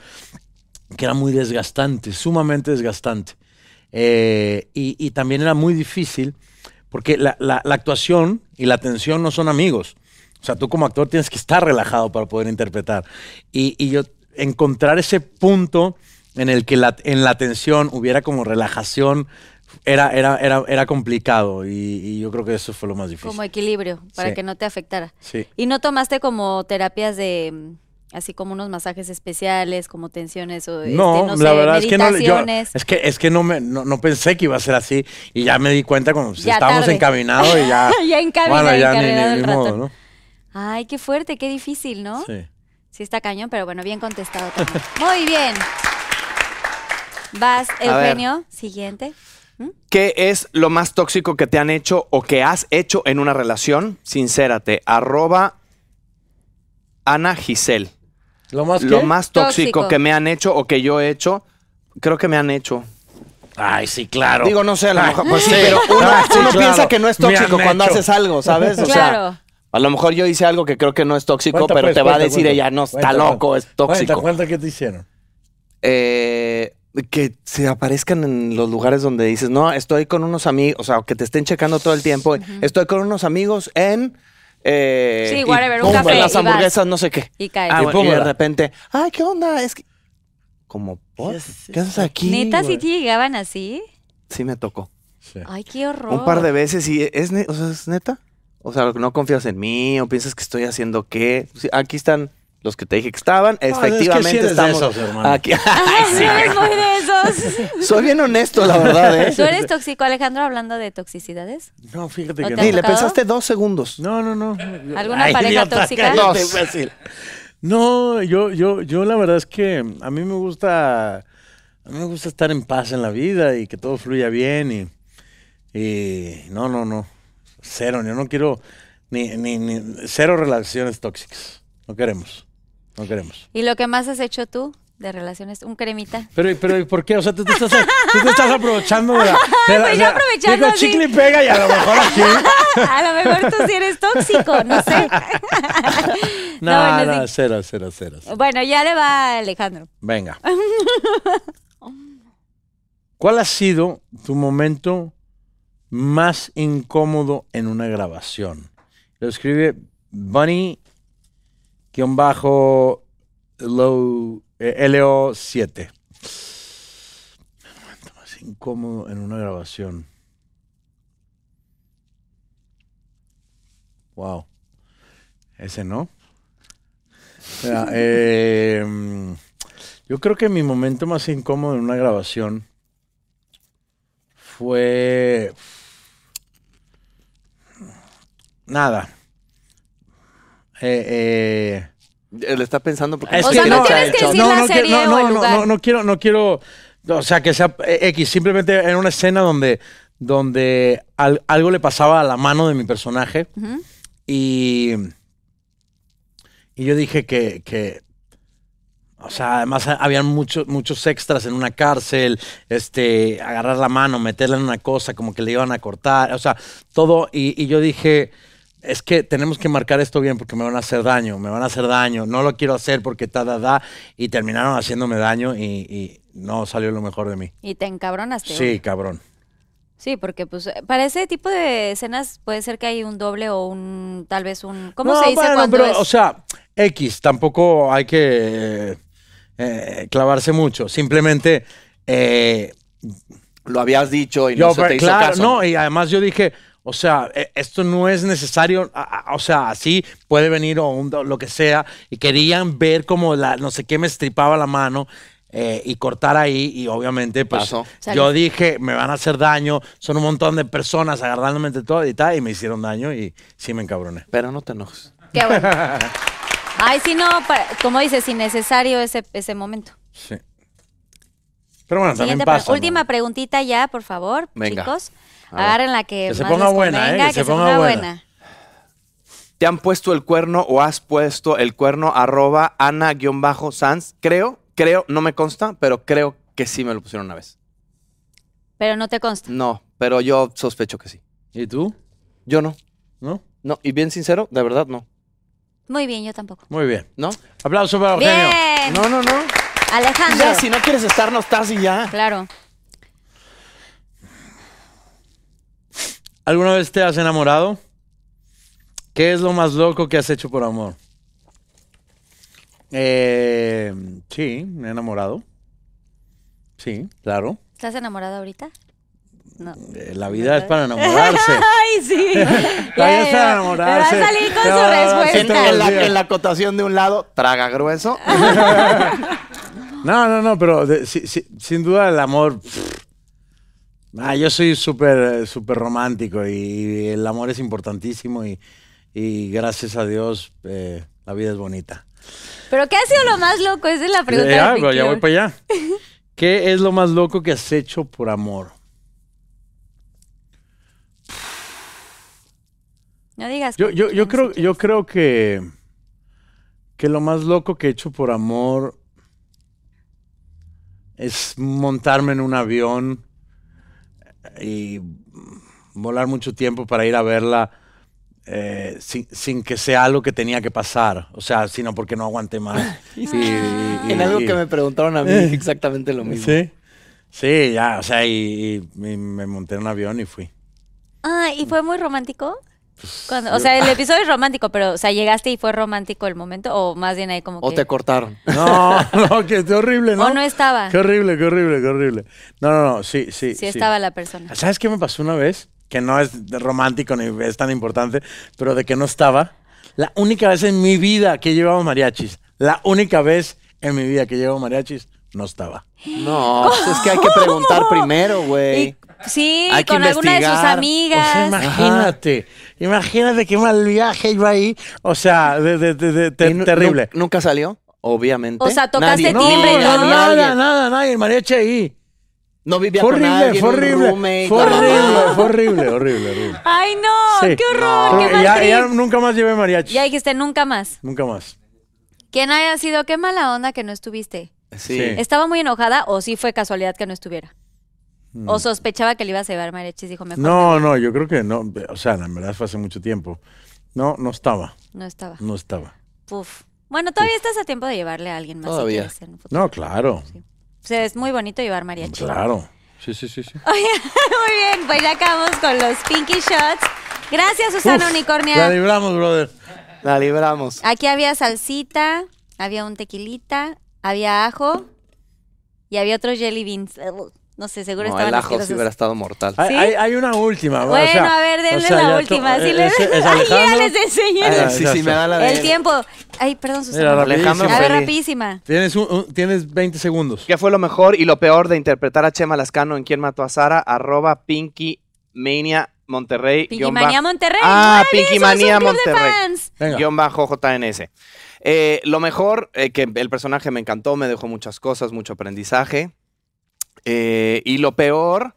E: que era muy desgastante, sumamente desgastante. Eh, y, y también era muy difícil porque la, la- actuación y la atención no son amigos. O sea, tú como actor tienes que estar relajado para poder interpretar. Y, y yo encontrar ese punto en el que en la atención hubiera como relajación era, era, era, era complicado. Y, y yo creo que eso fue lo más difícil.
D: Como equilibrio, para
E: Sí.
D: que no te afectara.
E: Sí.
D: ¿Y no tomaste como terapias de, así como unos masajes especiales, como tensiones o este,
E: No, la
D: sé,
E: verdad es que no, yo- es que es que no me no, no pensé que iba a ser así y ya me di cuenta cuando pues,
D: Ya
E: estábamos encaminados y ya
D: Ya en cabina,
E: bueno, ya ni,
D: encarrilado
E: ni- modo. ¿no?
D: Ay, qué fuerte, qué difícil, ¿no?
E: Sí.
D: Sí está cañón, pero bueno, bien contestado también. Muy bien. Vas. Eugenio, siguiente.
F: ¿Qué es lo más tóxico que te han hecho o que has hecho en una relación? Sincérate. Arroba Ana Giselle.
E: Lo más
F: Lo más tóxico,
D: Tóxico.
F: que me han hecho o que yo he hecho, creo que me han hecho.
E: Ay, sí, claro.
F: Digo, no sé, a lo mejor, pues sí,
E: sí.
F: pero uno,
E: Ah, sí,
F: uno
E: claro.
F: piensa que no es
E: Me han
F: tóxico cuando
E: hecho.
F: haces algo, ¿sabes? O
D: Claro.
F: sea, a lo mejor yo hice algo que creo que no es tóxico,
E: Cuenta,
F: pero
E: pues,
F: te va a
E: cuenta,
F: decir
E: cuenta.
F: ella, no, está
E: Cuenta,
F: loco,
E: cuenta.
F: es tóxico.
E: Cuenta, cuenta qué te hicieron.
F: Eh, que se aparezcan en los lugares donde dices, no, estoy con unos amigos, o sea, que te estén checando todo el tiempo, estoy con unos amigos en... eh,
D: Sí,
F: y
D: whatever, un café,
F: en las
D: y vas.
F: hamburguesas, no sé qué.
D: Y cae.
F: Ah,
E: Y
F: bueno, y de repente, ay, ¿qué onda? Es que... Como, ¿por?
E: ¿Qué es
F: ¿Qué haces aquí?
D: ¿Neta sí
F: güey?
D: te llegaban así?
F: Sí me tocó.
E: Sí.
D: Ay, qué horror.
F: Un par de veces y es, ne- o sea, ¿es neta. O sea, no confías en mí o piensas que estoy haciendo qué. Sí, aquí están los que te dije que estaban.
E: es que
F: Efectivamente
E: sí eres de
F: estamos
E: esos, hermano.
F: aquí.
D: Ay, sí, eres muy de esos.
F: Soy bien honesto, la verdad, ¿eh?
D: ¿Tú eres tóxico, Alejandro, hablando de toxicidades?
E: No, fíjate
D: ¿O
E: que no.
F: Ni le pensaste dos segundos.
E: No, no, no.
D: ¿Alguna pareja tóxica?
F: Dos.
E: No, yo, yo, yo la verdad es que a mí me gusta, a mí me gusta estar en paz en la vida y que todo fluya bien y, y no, no, no, cero, yo no quiero ni, ni, ni cero relaciones tóxicas, no queremos, no queremos.
D: ¿Y lo que más has hecho tú de relaciones? ¿Un cremita?
E: Pero, pero ¿y ¿por qué? O sea, tú te estás, tú te estás aprovechando de la... de la-
D: Pues yo aprovechando
E: digo, chicle y pega y a lo mejor aquí...
D: A lo mejor tú sí eres tóxico, no sé.
E: No,
D: bueno,
E: no,
D: sí.
E: cero, cero, cero. cero.
D: Bueno, ya le va Alejandro.
E: Venga. ¿Cuál ha sido tu momento más incómodo en una grabación? Lo escribe Bunny guion bajo low, eh, LO7. Momento más incómodo en una grabación. Wow. Ese no. Eh, mm, yo creo que mi momento más incómodo en una grabación fue nada. Eh, eh,
F: Él está pensando porque
E: es que
D: sea, no
E: no,
D: tienes que
E: no,
D: decir
E: no,
D: la
E: no quiero- no,
D: o el
E: no,
D: lugar.
E: no, no quiero, no quiero, o sea, que sea eh, X, simplemente en una escena donde, donde al- algo le pasaba a la mano de mi personaje y, y yo dije que, que, o sea, además habían muchos muchos extras en una cárcel, este, agarrar la mano, meterla en una cosa, como que le iban a cortar, o sea, todo, y, y yo dije, es que tenemos que marcar esto bien porque me van a hacer daño, me van a hacer daño, no lo quiero hacer porque ta, da, da, y terminaron haciéndome daño y, y no salió lo mejor de mí.
D: Y te encabronaste.
E: Sí, cabrón.
D: Sí, porque pues para ese tipo de escenas puede ser que hay un doble o un, tal vez un, ¿cómo
E: No,
D: se dice
E: bueno,
D: cuando
E: pero,
D: es?
E: o sea, X, tampoco hay que eh, clavarse mucho. Simplemente, eh,
F: lo habías dicho y
E: yo,
F: no se te hizo
E: claro,
F: caso.
E: no, y además yo dije, o sea, eh, esto no es necesario, o sea, así puede venir o un, lo que sea, y querían ver como la, no sé qué me estripaba la mano. eh, y cortar ahí, y obviamente, pues
F: Pasó.
E: yo dije, me van a hacer daño, son un montón de personas agarrándome entre todo y tal, y me hicieron daño, y sí me encabroné.
F: Pero no te enojes.
D: Qué bueno. Ay, si no, para- como dices, innecesario ese, ese momento.
E: Sí. Pero bueno, también
D: Siguiente pre-.
E: ¿no?
D: última preguntita ya, por favor,
F: Venga.
D: chicos. Agarren la que,
E: Que se
D: más
E: ponga
D: les
E: buena, ¿eh? Que se ponga buena.
F: ¿Te han puesto el cuerno o has puesto el cuerno arroba ana-sans? Creo, creo, no me consta, pero creo que sí me lo pusieron una vez.
D: Pero no te consta.
F: No, pero yo sospecho que sí.
E: ¿Y tú?
F: Yo no.
E: ¿No?
F: No, y bien sincero, de verdad no.
D: Muy bien, yo tampoco.
E: Muy bien.
F: ¿No?
E: Aplauso para Eugenio.
D: Bien.
F: No, no, no.
D: Alejandro.
F: Ya, si no quieres estar, no estás y ya.
D: Claro.
E: ¿Alguna vez te has enamorado? ¿Qué es lo más loco que has hecho por amor? Eh, sí, me he enamorado. Sí, claro.
D: ¿Estás enamorado ahorita? No.
E: Eh, La vida es para enamorarse.
D: Ay, sí.
E: La vida es para enamorarse.
D: Va a salir con
E: No,
D: su
E: no, no,
D: respuesta.
F: En la, en la acotación de un lado, traga grueso.
E: No, no, no, pero de- si- si- sin duda el amor. pff. Ah, yo soy súper eh, súper romántico y el amor es importantísimo y, y gracias a Dios eh, la vida es bonita.
D: ¿Pero qué ha sido lo más loco? Esa es la pregunta.
E: ya,
D: del
E: pero ya voy para allá. ¿Qué es lo más loco que has hecho por amor?
D: No digas.
E: Yo, yo, yo creo, yo creo que, que lo más loco que he hecho por amor es montarme en un avión y volar mucho tiempo para ir a verla eh, sin, sin que sea algo que tenía que pasar. O sea, sino porque no aguanté más. Y- y-
F: En algo
E: y-
F: que me preguntaron a mí exactamente lo mismo.
E: Sí. Sí, ya, o sea, y, y- y me monté en un avión y fui.
D: Ah, ¿y fue muy romántico? Cuando, o sea, el episodio es romántico, pero, o sea, llegaste y fue romántico el momento, o más bien ahí como
F: O
D: que...
F: te cortaron.
E: No, no, que es horrible, ¿no?
D: O no estaba.
E: Qué horrible, qué horrible, qué horrible. No, no, no, sí, sí.
D: Sí estaba la persona.
E: ¿Sabes qué me pasó una vez? Que no es de romántico ni es tan importante, pero de que no estaba. La única vez en mi vida que llevaba mariachis, la única vez en mi vida que llevaba mariachis, no estaba.
F: No, pues es que hay que preguntar primero, güey.
D: Sí,
F: Hay
D: con alguna de sus.
E: O
D: amigas.
E: sea, imagínate, imagínate qué mal viaje iba ahí. O sea, de, de- de- de- te-
F: ¿Y nu-
E: terrible.
F: nu- ¿Nunca salió? Obviamente.
D: O sea, tocaste
F: Nadie.
E: No,
D: timbre y
E: no,
D: todo.
E: nada, nada, nadie, el mariachi ahí.
F: No vivía
E: Fue
F: con
E: horrible, fue
F: un
E: horrible,
F: roommate,
E: fue
F: nada.
E: horrible, fue horrible, horrible, horrible.
D: Ay, no,
E: Sí.
D: qué horror,
E: No.
D: qué mal
E: ya, nunca más llevé mariachi.
D: Ya dijiste nunca más.
E: Nunca más.
D: ¿Quién haya sido? Qué mala onda que no estuviste.
F: Sí.
E: Sí.
D: ¿Estaba muy enojada o sí fue casualidad que no estuviera?
E: Mm.
D: ¿O sospechaba que le ibas a llevar mariachis? Dijo, mejor
E: No, no, yo creo que no. O sea, en verdad fue hace mucho tiempo. No, no estaba.
D: no estaba.
E: No estaba.
D: Puf. Bueno, todavía estás a tiempo de llevarle a alguien más. si
F: Todavía.
D: quieres.
E: No, claro.
D: O sea, es muy bonito llevar mariachi.
E: Claro. Sí, sí, sí, sí.
D: Oye, muy bien, pues ya acabamos con los Pinky Shots. Gracias, Susana
E: Uf,
D: Unicornia.
E: La libramos, brother.
F: La libramos.
D: Aquí había salsita, había un tequilita, había ajo y había otros jelly beans. No sé, seguro
F: No,
D: estaban
F: el ajo sí hubiera estado mortal.
E: Hay,
D: ¿Sí?
E: hay, hay una última.
D: Bueno,
E: o sea,
D: a ver, denle
E: o sea,
D: la última. sí
E: eh,
D: les...
E: es- es
D: Ay, ya les enseñé.
E: Ah,
F: sí, sí, me da la
D: El tiempo. Ay, perdón,
E: Mira,
D: Susana.
F: Alejandro
D: a ver,
F: Feli.
D: rapidísima.
E: Tienes, un- un- tienes 20 segundos.
F: ¿Qué fue lo mejor y lo peor de interpretar a Chema Lascano en Quién mató a Sara? Arroba Pinky Mania Monterrey.
D: Pinky
F: guion
D: Manía Monterrey.
F: Ah,
D: ¡Órale,
F: Pinky
D: somos un
F: Manía
D: club de
F: Monterrey. Guión bajo JNS. Eh, lo mejor, eh, que el personaje me encantó, me dejó muchas cosas, mucho aprendizaje. Eh, y lo peor,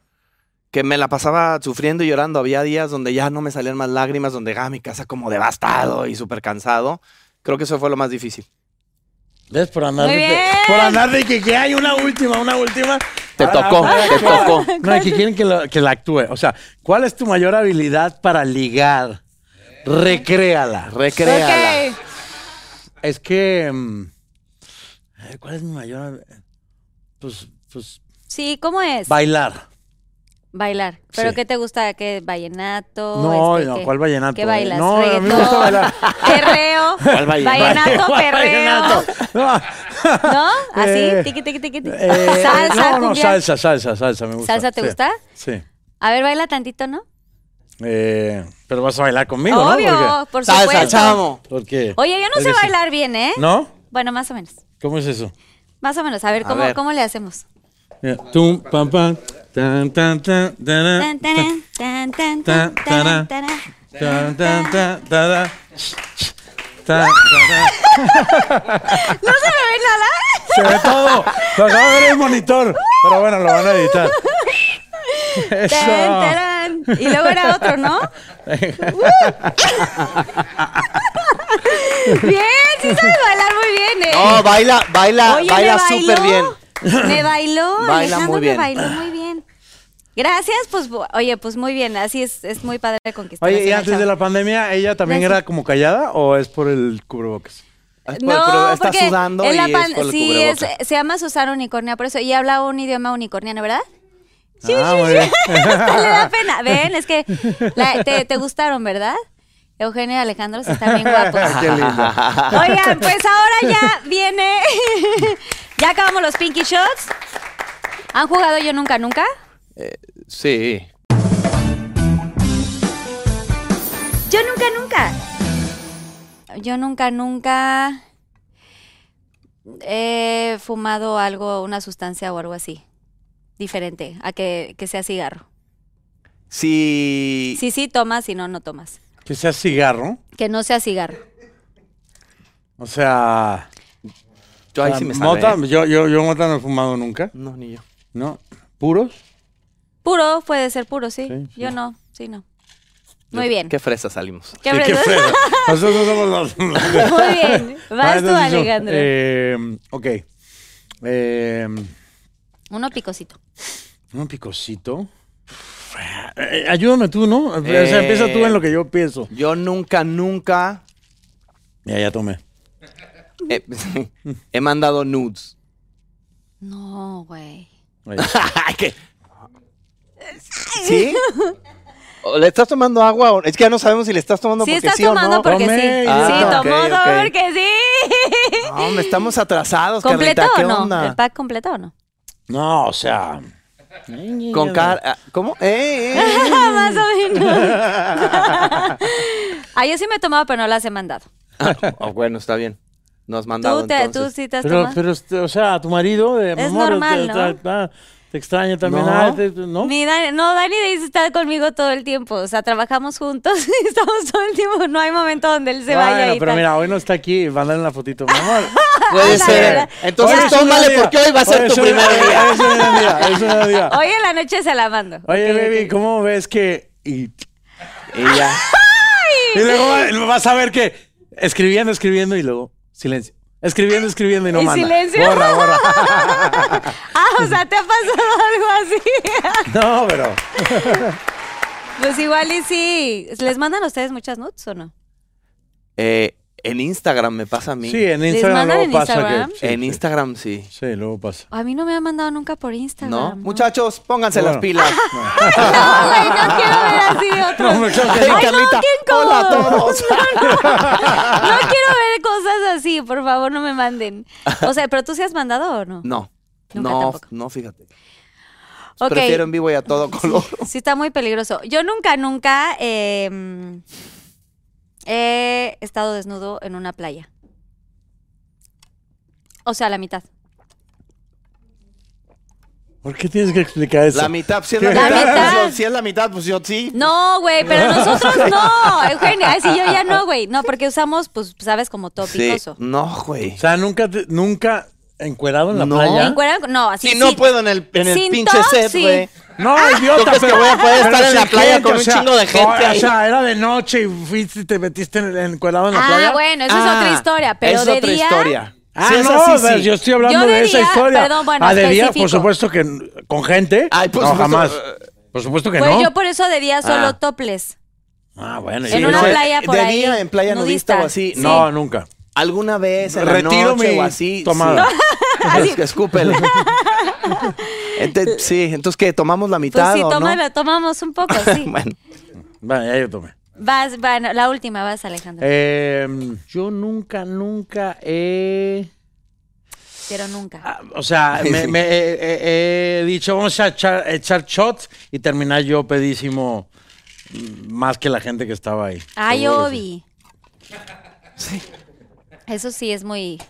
F: que me la pasaba sufriendo y llorando. Había días donde ya no me salían más lágrimas, donde llegaba a mi casa como devastado y súper cansado. Creo que eso fue lo más difícil.
E: ¿Ves? Por andar,
D: Muy
E: de,
D: bien.
E: por andar de que, que hay una última, una última.
F: Te
E: Ahora,
F: tocó, te tocó.
E: No, y que quieren que, lo- que la actúe. O sea, ¿cuál es tu mayor habilidad para ligar? Recréala.
F: Recréala.
D: Ok.
E: Es que. mm, ¿Cuál es mi mayor. Pues, pues
D: Sí, ¿cómo es?
E: bailar.
D: Bailar. ¿Pero
E: Sí.
D: qué te gusta? ¿Qué vallenato?
E: No,
D: Este,
E: no,
D: ¿qué-
E: ¿cuál vallenato?
D: ¿Qué bailas?
E: No, a mí me
D: ¿Reggaetón?
E: gusta bailar.
D: ¿Perreo?
F: vallenato?
D: Vallenato,
E: ¿Cuál
D: perreo.
E: vallenato? No.
D: ¿No? ¿Así?
E: Eh,
D: Tiqui, tiqui, tiqui, tiqui.
E: Eh,
D: Salsa,
E: no, no,
D: cumbia.
E: salsa, salsa, salsa, me gusta.
D: ¿Salsa te
E: Sí,
D: gusta?
E: Sí.
D: A ver, baila tantito, ¿no?
E: Eh, pero vas a bailar conmigo,
D: Obvio,
E: ¿no?
D: por
F: Salsa,
D: supuesto.
F: chamo.
E: Porque, porque
D: Oye, yo no sé bailar bien, ¿eh?
E: ¿No?
D: Bueno, más o menos.
E: ¿Cómo es eso?
D: Más o menos. A ver,
F: A
D: ¿cómo,
F: ver.
D: ¿cómo le hacemos?
E: Tum, pam, pam, tan, tan, tan,
D: Tan, tan, tan,
E: tan,
D: tan, tan, taran.
E: tan, tan, tan, tará, tan, tará.
D: ¿No se me ve nada?
E: Se ve todo. Lo acabo de ver el monitor. Pero bueno, lo van a editar. Eso.
D: Tan, taran. Y luego era otro, ¿no? Bien, sí sabes bailar muy bien, ¿eh?
F: No, baila, baila,
D: Oye,
F: baila súper bien.
D: Me bailó,
F: Baila
D: Alejandro
F: muy bien.
D: me bailó muy bien. Gracias, pues, oye, pues muy bien, así es, es muy padre conquistar.
E: Oye, ¿y antes de la pandemia ella también
D: Gracias.
E: era como callada o es por el cubrebocas?
F: Es por cubre- está
D: porque
F: sudando
D: en
F: y
D: la
F: es
D: pan-
F: por el
D: sí, es- se llama Susana Unicornia, por eso, y habla un idioma unicorniano, ¿verdad? Sí,
E: ah,
D: sí, sí. Le da pena. Ven, es que la- te, te gustaron, ¿verdad? Eugenio y Alejandro sí están bien guapos.
E: Qué lindo.
D: Oigan, pues ahora ya viene. Ya acabamos los Pinky Shots. ¿Han jugado yo nunca, nunca?
F: Sí.
D: Yo nunca, nunca. Yo nunca, nunca he fumado algo, una sustancia o algo así. Diferente a que, que sea cigarro.
F: Sí.
D: Sí, sí, tomas, si no, no tomas.
E: Que sea cigarro.
D: Que no sea cigarro.
E: O sea.
F: Yo ahí
E: o sea,
F: sí me
E: mota,
F: salvé. ¿eh?
E: yo, yo, yo mota no he fumado nunca.
F: No, ni yo.
E: ¿No? ¿Puros?
D: Puro, puede ser puro, sí.
E: Sí, sí.
D: Yo no, sí, no. Muy bien.
F: Qué fresa salimos.
D: ¿Qué
E: Sí, qué
D: fresa?
E: fresa. Nosotros somos los.
D: Muy bien. Vas
E: Ah,
D: tú,
E: yo,
D: Alejandro.
E: eh, ok. Eh,
D: Uno picosito.
E: un picosito. Eh, ayúdame tú, ¿no? O sea, empieza tú en lo que yo pienso.
F: Yo nunca, nunca
E: Ya, ya tomé.
F: He, he mandado nudes.
D: No, güey.
F: ¿Sí? ¿O ¿Le estás tomando agua? o- Es que ya no sabemos si le estás tomando
D: Sí,
F: porque
D: estás
F: sí o
D: tomando
F: no.
D: porque
E: Tomé,
D: sí. sí,
F: Ah,
D: tomó,
F: ok,
D: tomó
F: ok.
D: porque sí.
F: No, hombre, estamos atrasados,
D: ¿Completo
F: Carlita. ¿Qué
D: o no?
F: onda?
D: ¿El pack completo o no?
E: No, o sea.
F: Con cara... ¿Cómo? ¡Eh, eh, eh!
D: Más o menos. ah, yo sí me he tomado, pero no las he mandado.
F: Oh, bueno, está bien. Nos mandado
D: ¿Tú, te, tú
F: entonces.
D: sí te has
E: Pero,
D: tomado.
E: pero, este, o sea, tu marido de
D: Es
E: amor,
D: normal,
E: te,
D: ¿no?
E: te- ah, te extraña también.
F: No.
E: ah, te- ¿no?
D: Mi Dani- no, Dani dice está conmigo todo el tiempo. O sea, trabajamos juntos y estamos todo el tiempo. No hay momento donde él se vaya
E: Bueno,
D: y
E: pero
D: tal.
E: mira, hoy no está aquí. Mándale una fotito, mi amor.
F: Puede ser. Entonces tómale porque hoy va a ser
E: Hoy
F: tu primer
E: día, Es un día, es un día.
D: Hoy en la noche se la mando.
E: Oye,
D: Ok,
E: baby,
D: ok.
E: ¿cómo ves que.? Y,
F: Y ya.
E: y luego va- vas a ver que escribiendo, escribiendo y luego silencio. Escribiendo, escribiendo y no
D: Y
E: manda.
D: silencio.
E: Borra, borra.
D: Ah, o sea, ¿te ha pasado algo así?
E: No, pero.
D: pues igual y sí. ¿Les mandan a ustedes muchas nudes o no?
F: Eh, en Instagram me pasa a mí.
E: Sí, en
D: ¿Les
E: Instagram luego
D: en
E: pasa
D: Instagram?
E: que. sí,
F: en
E: sí.
F: Instagram sí.
E: Sí, luego pasa.
D: A mí no me han mandado nunca por Instagram.
F: ¿No? Muchachos, pónganse
E: Bueno.
F: las pilas.
D: No, güey, no quiero ver así otros.
E: No, me que
F: Ay,
E: no.
F: Carlita,
D: qué
F: hola a todos.
D: No quiero ver cosas así, por favor, no me manden. O sea, ¿pero tú sí has mandado o no?
F: No,
D: Nunca
F: no,
D: tampoco.
F: no, fíjate.
D: Ok.
F: Prefiero en vivo y a todo color.
D: Sí, está muy peligroso. Yo nunca, nunca eh, he estado desnudo en una playa. O sea, la mitad.
E: ¿Por qué tienes que explicar eso?
F: La mitad, si es la,
E: La
F: mitad,
D: mitad.
F: pues yo- si es la mitad, pues yo sí.
D: No, güey, pero nosotros no, Eugenia. Ay, sí, yo ya no, güey. No, porque usamos, pues, sabes, como todo
F: Sí.
D: picoso.
F: No, güey.
E: O sea, nunca, te- nunca encuerado en la
F: No.
E: playa.
D: Encueran- No, así
F: Si no puedo en el, en el pinche
D: top,
F: set,
D: sí.
E: No,
D: Ah.
E: idiota,
F: ¿Tú crees que
E: pero-
F: voy a poder
E: pero
F: estar en la playa
E: gente,
F: con
E: o
F: un
E: sea,
F: chingo de gente
E: o,
F: ahí?
E: O sea, era de noche y fuiste y te metiste en- encuerado en la
D: Ah,
E: playa.
D: bueno, esa es
F: Ah,
D: otra historia, pero
F: es
D: de
F: otra
D: día...
F: historia.
E: Ah,
F: Sí,
E: no,
F: sí,
E: o sea,
F: sí.
E: yo estoy hablando
D: Yo
E: de,
D: de
E: esa historia.
D: perdón, bueno,
E: ah, de día, por supuesto que con gente.
F: Ay, por
E: no,
F: supuesto,
E: jamás. Por supuesto que
D: Pues
E: no.
D: yo por eso de día solo
F: Ah.
D: topless.
E: Ah, bueno.
D: En una playa por
F: de
D: ahí,
F: día en playa nudista,
D: nudista.
F: o así.
D: Sí.
E: No, nunca.
F: Alguna vez en
E: Retiro
F: la noche
E: mi
F: o así.
E: tomada.
F: Sí. Es- Escúpele. Ente- sí, entonces que tomamos la
D: Pues
F: mitad
D: sí,
F: o
D: toma-
F: no?
D: tomamos un poco, sí.
F: bueno,
E: Vale, ya yo tomé.
D: Vas, bueno, la última, vas, Alejandro.
E: Eh, yo nunca, nunca he...
D: Pero nunca.
E: Ah, O sea, me, me- he- he- he dicho, vamos a echar, echar shots y terminar yo pedísimo mm, más que la gente que estaba ahí.
D: Ay,
E: sí.
D: Obi. Eso sí es muy...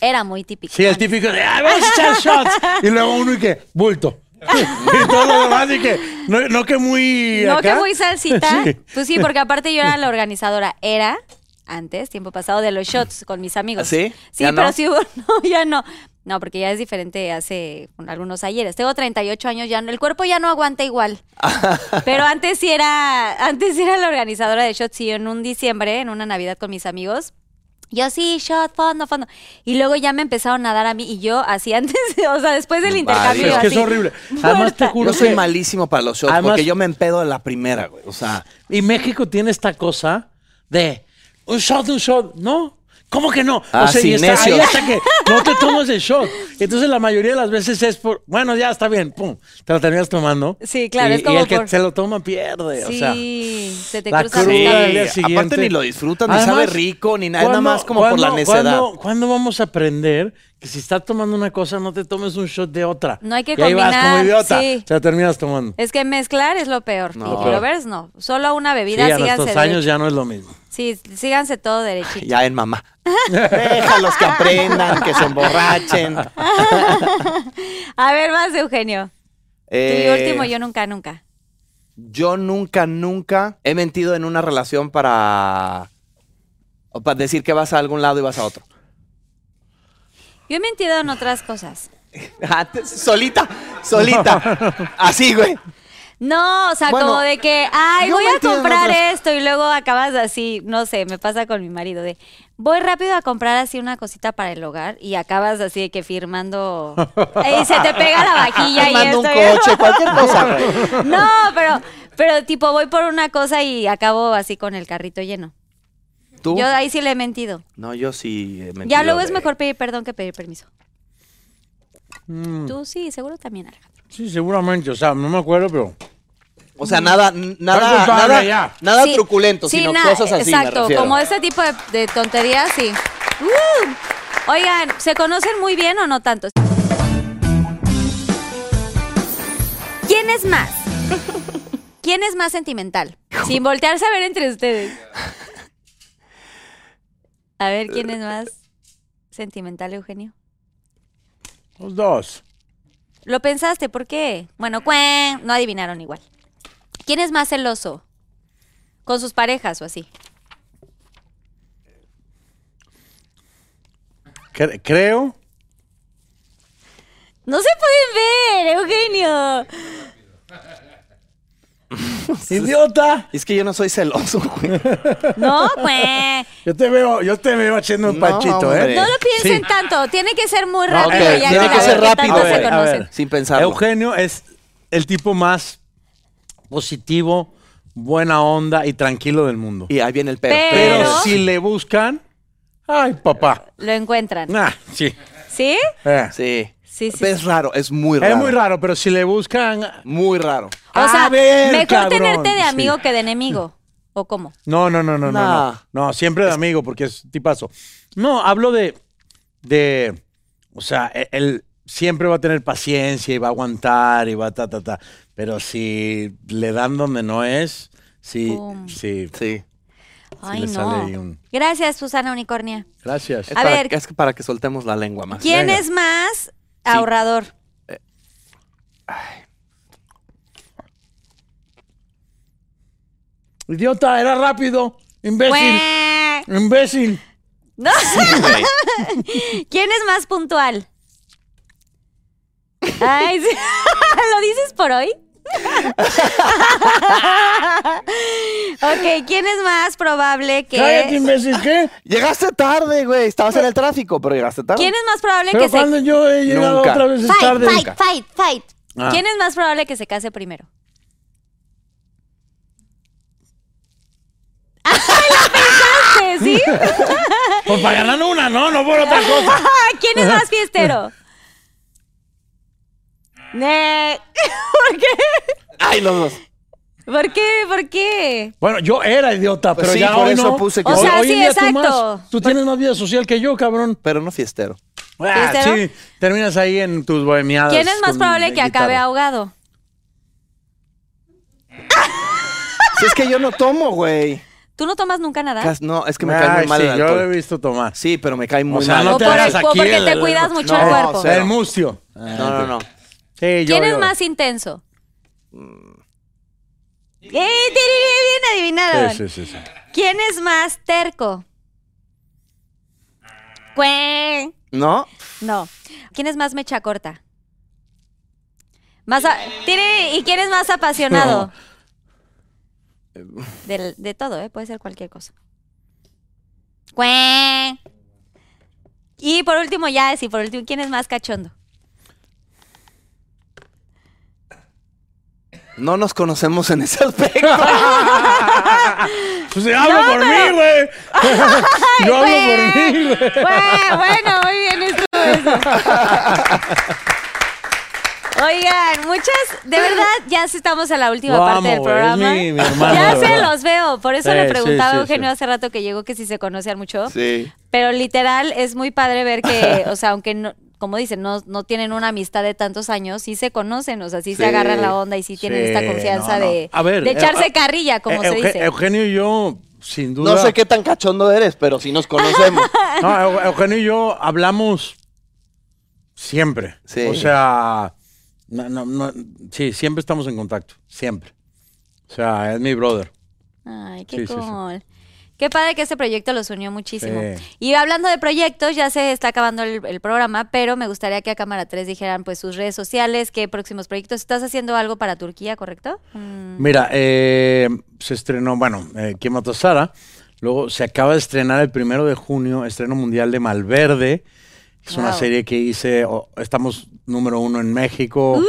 D: Era muy típico.
E: Sí, el típico de, "Ay, vamos a echar shots. Y luego uno y que, bulto. y todo lo demás y que, no, no que muy
D: No,
E: acá.
D: que muy salsita.
E: Sí.
D: Pues sí, porque aparte yo era la organizadora. Era, antes, tiempo pasado, de los shots con mis amigos.
F: ¿Sí?
D: Sí,
F: ¿Ya
D: pero
F: no?
D: sí hubo... No, ya no. No, porque ya es diferente hace algunos ayeres. Tengo 38 años, ya no- el cuerpo ya no aguanta igual. Pero antes sí era, antes sí era la organizadora de shots y en un diciembre, en una Navidad con mis amigos, yo sí, shot, fondo, fondo. Y luego ya me empezaron a dar a mí y yo así antes, o sea, después del intercambio.
E: Es que es horrible. Además, te juro
F: yo soy
E: que-
F: malísimo para los shots
E: Además-
F: porque yo me empedo en la primera, güey. O sea,
E: Y México tiene esta cosa de un shot, un shot. No. ¿Cómo que no?
F: Ah,
E: o sea,
F: sí,
E: y está ahí hasta que no te tomas el shot. Entonces la mayoría de las veces es por, bueno, ya está bien, pum, te lo terminas tomando.
D: Sí, claro,
E: Y,
D: es como
E: y el que
D: por-
E: se lo toma pierde, o sea.
D: Sí, se te
E: la
D: cables.
E: día
F: Sí,
E: siguiente.
F: aparte ni lo disfrutas, ni sabe rico, ni nada, es nada
E: ¿cuándo-
F: más como por la necedad.
E: ¿cuándo, cuándo vamos a aprender que si estás tomando una cosa no te tomes un shot de otra?
D: No hay que
E: y ahí vas como
D: combinar,
E: idiota,
D: sí.
E: te la terminas tomando.
D: Es que mezclar es lo peor.
F: No.
D: Y lovers no. Solo una
E: Sí,
D: bebida,
E: a
D: síganse
E: nuestros años ya no es lo mismo.
D: Sí, síganse todo derechito.
F: Ya en mamá. Déjalos que aprendan, que se emborrachen.
D: A ver, más, Eugenio.
F: Eh,
D: último, yo nunca, nunca.
F: Yo nunca, nunca he mentido en una relación para, o para decir que vas a algún lado y vas a otro.
D: Yo he mentido en otras cosas.
F: Antes, solita, solita. Así, güey.
D: No, o sea,
F: Bueno,
D: como de que, ay, voy a comprar
F: otras-
D: esto y luego acabas así, no sé, me pasa con mi marido de, voy rápido a comprar así una cosita para el hogar y acabas así de que firmando y se te pega la vajilla y
F: un
D: esto. y-
F: coche, cualquier cosa.
D: No, pero, pero tipo voy por una cosa y acabo así con el carrito lleno.
F: ¿Tú?
D: Yo ahí sí le he mentido.
F: No, yo sí he mentido,
D: Ya luego es mejor pedir perdón que pedir permiso.
E: Mm,
D: Tú sí, seguro también, Alejandro.
E: Sí, seguramente. O sea, no me acuerdo, pero.
F: O sea, nada, nada, nada, nada
D: Sí,
F: truculento,
D: sí,
F: sino
D: na-
F: cosas así, me
D: Exacto,
F: refiero.
D: como ese tipo de, de tonterías, sí. ¡Uh! Oigan, ¿se conocen muy bien o no tanto? ¿Quién es más? ¿Quién es más sentimental? Sin voltearse a ver entre ustedes. A ver, ¿quién es más sentimental, Eugenio?
E: Los dos.
D: Lo pensaste, ¿por qué? Bueno, cuen, no adivinaron igual. ¿Quién es más celoso? ¿Con sus parejas o así?
E: Cre- creo.
D: No se pueden ver, Eugenio.
E: ¡Idiota!
F: Es que yo no soy celoso, güey.
D: No, pues.
E: Yo te veo, yo te veo haciendo un
F: No,
E: panchito,
F: hombre.
E: ¿eh?
D: No lo piensen
E: Sí.
D: tanto. Tiene que ser muy
F: Ok,
D: rápido. ya
F: tiene
D: que
F: ser
D: que
F: rápido,
D: tanto se
F: güey.
E: A
D: conocen.
E: ver.
F: Sin pensarlo.
E: Eugenio es el tipo más positivo, buena onda y tranquilo del mundo.
F: Y ahí viene el pero.
E: Pero,
D: Pero-
E: si le buscan, ay, papá.
D: Lo encuentran.
E: Ah, sí.
D: ¿Sí?
E: Eh.
F: Sí.
D: Sí, sí.
F: Es raro, es muy raro.
E: Es muy raro, pero si le buscan.
F: Muy raro.
D: O sea,
E: A ver,
D: mejor
E: cabrón.
D: tenerte de
E: Sí.
D: amigo que de enemigo. ¿O cómo?
E: No, no, no, no, no,
F: Nah.
E: no. No, siempre de amigo, porque es tipazo. No, hablo de. de. O sea, e- él siempre va a tener paciencia y va a aguantar y va ta, ta, ta. Pero si le dan donde no es, sí,
D: Pum.
E: sí.
F: Sí.
D: Ay, no.
E: un-
D: Gracias, Susana Unicornia.
E: Gracias.
F: Es,
D: A
F: para,
D: ver.
F: es que para que soltemos la lengua más.
D: ¿Quién
E: venga.
D: es más ahorrador?
E: Idiota, era rápido. Imbécil.
D: Cue-
E: Imbécil.
D: No.
F: güey.
D: ¿ Quién es más puntual? Ay, sí. ¿Lo dices por hoy? Ok, ¿quién es más probable
E: Cállate,
D: que...
E: imbécil, ¿qué?
F: Llegaste tarde, güey. Estabas en el tráfico, pero llegaste tarde.
D: ¿Quién es más probable
E: Pero
D: que se...
E: cuando yo he llegado
F: Nunca.
E: otra vez es
D: Fight,
E: tarde.
D: fight, fight, fight.
E: Ah.
D: ¿Quién es más probable que se case primero? ¡Ay, lo pensaste! ¿Sí?
E: Pues para ganar una, no, no por otra cosa.
D: ¿Quién es más fiestero? Ne- ¿Por qué?
F: Ay, los dos.
D: ¿Por qué? ¿Por qué?
E: Bueno, yo era idiota,
F: Pues
E: pero
F: sí,
E: ya
F: por
E: hoy
F: eso
E: no.
F: puse que
D: O
F: sí.
D: sea,
E: hoy en
D: sí,
E: día tú
D: exacto.
E: más. Tú tienes más vida social que yo, cabrón.
F: Pero no fiestero.
E: Ah,
D: ¿Fiestero?
E: sí, terminas ahí en tus bohemiadas.
D: ¿Quién es más
E: con
D: probable que acabe
E: guitarra.
D: ahogado?
F: Si es que yo no tomo, güey.
D: ¿Tú no tomas nunca nada?
F: Cas- No, es que me cae
E: Ay,
F: muy mal
E: sí,
F: el
E: yo lo he
F: alcohol.
E: visto tomar.
F: Sí, pero me cae muy
E: O sea,
F: mal.
E: no
D: o
E: te
D: por
E: hagas
D: el- o
E: aquí
D: porque
E: el-
D: te cuidas mucho
F: no,
D: el cuerpo.
F: cero.
E: El mustio.
F: No, no, no.
E: Sí, yo,
D: ¿Quién es más intenso? ¡Eh! Bien adivinaron.
E: Sí, sí, sí, sí.
D: ¿Quién es más terco? Cue-
F: ¿No?
D: No. ¿Quién es más mecha corta? Más a- Tiri, ¿Y quién es más apasionado? Del- de todo, ¿eh? Puede ser cualquier cosa. Cue- Y por último, ya, sí, por último, ¿quién es más cachondo?
F: No nos conocemos en ese aspecto.
E: Pues hablo
D: No,
E: por
D: pero-
E: mí, güey. yo hablo por mí, güey.
D: Bueno, bueno, muy bien estuvo eso. Oigan, muchas, de verdad, ya estamos en la última
E: Lo
D: parte
E: amo,
D: del programa.
E: mi- mi hermano,
D: ya se
E: verdad.
D: los veo, por eso
E: Sí,
D: le preguntaba
E: sí,
D: a Eugenio
E: sí.
D: hace rato que llegó que si se conocían mucho.
F: Sí.
D: Pero literal es muy padre ver que, o sea, aunque no, como dicen, no, no tienen una amistad de tantos años, sí se conocen, o sea, sí,
F: Sí.
D: se agarran la onda y sí, tienen
E: Sí,
D: esta confianza
E: no, no.
D: de,
E: A ver,
D: de
E: eh,
D: echarse
E: ah,
D: carrilla, como
E: Eh,
D: se
E: Euge-
D: dice.
E: Eugenio y yo, sin duda.
F: No sé qué tan cachondo eres, pero sí nos conocemos.
E: No, Eu- Eugenio y yo hablamos siempre.
F: Sí.
E: O sea, no, no, no, sí, siempre estamos en contacto. Siempre. O sea, es mi brother.
D: Ay, qué
E: Sí, sí, sí.
D: Qué padre que este proyecto los unió muchísimo.
E: Sí.
D: Y hablando de proyectos, ya se está acabando el, el programa, pero me gustaría que a Cámara 3 dijeran pues sus redes sociales, qué próximos proyectos. ¿Estás haciendo algo para Turquía, correcto? Mm.
E: Mira, eh, se estrenó, bueno, eh, ¿Quién mató a Sara? Luego se acaba de estrenar el primero de junio, estreno mundial de Malverde. Es una serie que hice, oh, estamos número uno en México.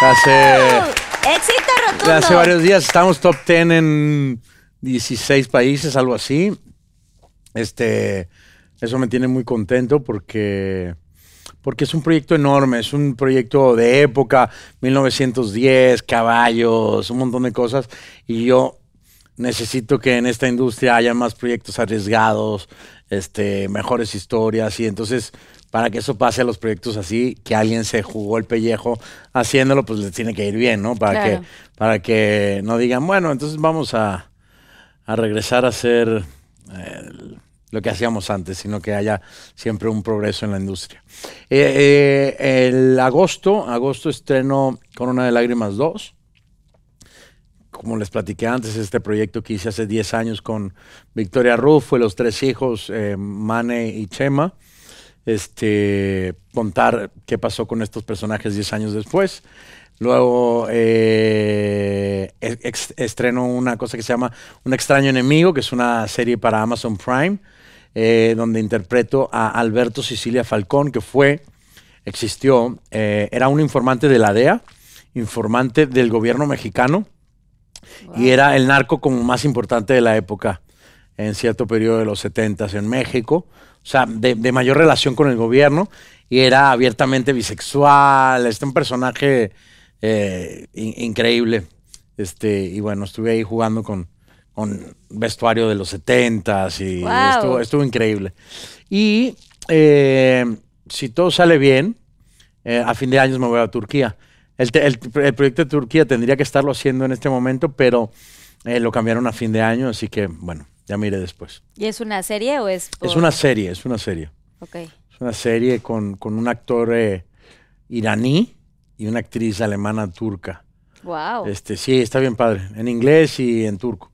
E: Hace,
D: ¡Éxito rotundo!
E: hace varios días estamos top 10 en 16 países, algo así. Este, eso me tiene muy contento porque, porque es un proyecto enorme, es un proyecto de época, 1910, caballos, un montón de cosas. Y yo necesito que en esta industria haya más proyectos arriesgados, este, mejores historias. Y entonces, para que eso pase a los proyectos así, que alguien se jugó el pellejo haciéndolo, pues les tiene que ir bien, ¿no? Para,
D: Claro.
E: que, para que no digan, bueno, entonces vamos a, a regresar a hacer eh, lo que hacíamos antes, sino que haya siempre un progreso en la industria. Eh, eh, el agosto, agosto estreno Corona de Lágrimas 2. Como les platiqué antes, este proyecto que hice hace 10 años con Victoria Rufo y los tres hijos, Mane y Chema. Este, contar qué pasó con estos personajes 10 años después. Luego eh, ex- estreno una cosa que se llama Un extraño enemigo, que es una serie para Amazon Prime, eh, donde interpreto a Alberto Sicilia Falcón, que fue, existió, eh, era un informante de la DEA, informante del gobierno mexicano, y era el narco como más importante de la época en cierto periodo de los 70 en México, o sea, de, de mayor relación con el gobierno, y era abiertamente bisexual, este un personaje eh, in- increíble. Este, y bueno, estuve ahí jugando con, con vestuario de los 70 y
D: Wow.
E: estuvo, estuvo increíble. Y eh, si todo sale bien, eh, a fin de año me voy a Turquía. El, te- el- el proyecto de Turquía tendría que estarlo haciendo en este momento, pero lo cambiaron a fin de año, así que bueno, ya me iré después.
D: ¿Y es una serie o es...?
E: Es una serie, es una serie.
D: Ok.
E: Es una serie con, con un actor iraní y una actriz alemana turca.
D: Wow.
E: Este, sí, está bien padre, en inglés y en turco.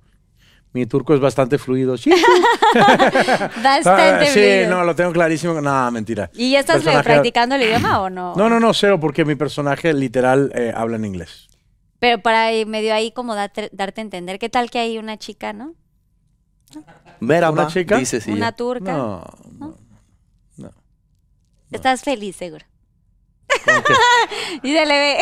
E: Mi turco es bastante fluido. Sí,
D: Bastante
E: Ah, sí,
D: fluido.
E: no, lo tengo clarísimo. No, mentira.
D: ¿Y ya estás
E: Personaje-
D: practicando el idioma o no?
E: No, no, no, cero, porque mi personaje literal eh, habla en inglés.
D: Pero para medio ahí como darte, darte a entender. ¿Qué tal que hay una chica, no?
F: Merhaba,
E: ¿Una chica?
F: dice sí.
D: una turca.
E: No, no.
D: Estás feliz, seguro. Y se le ve.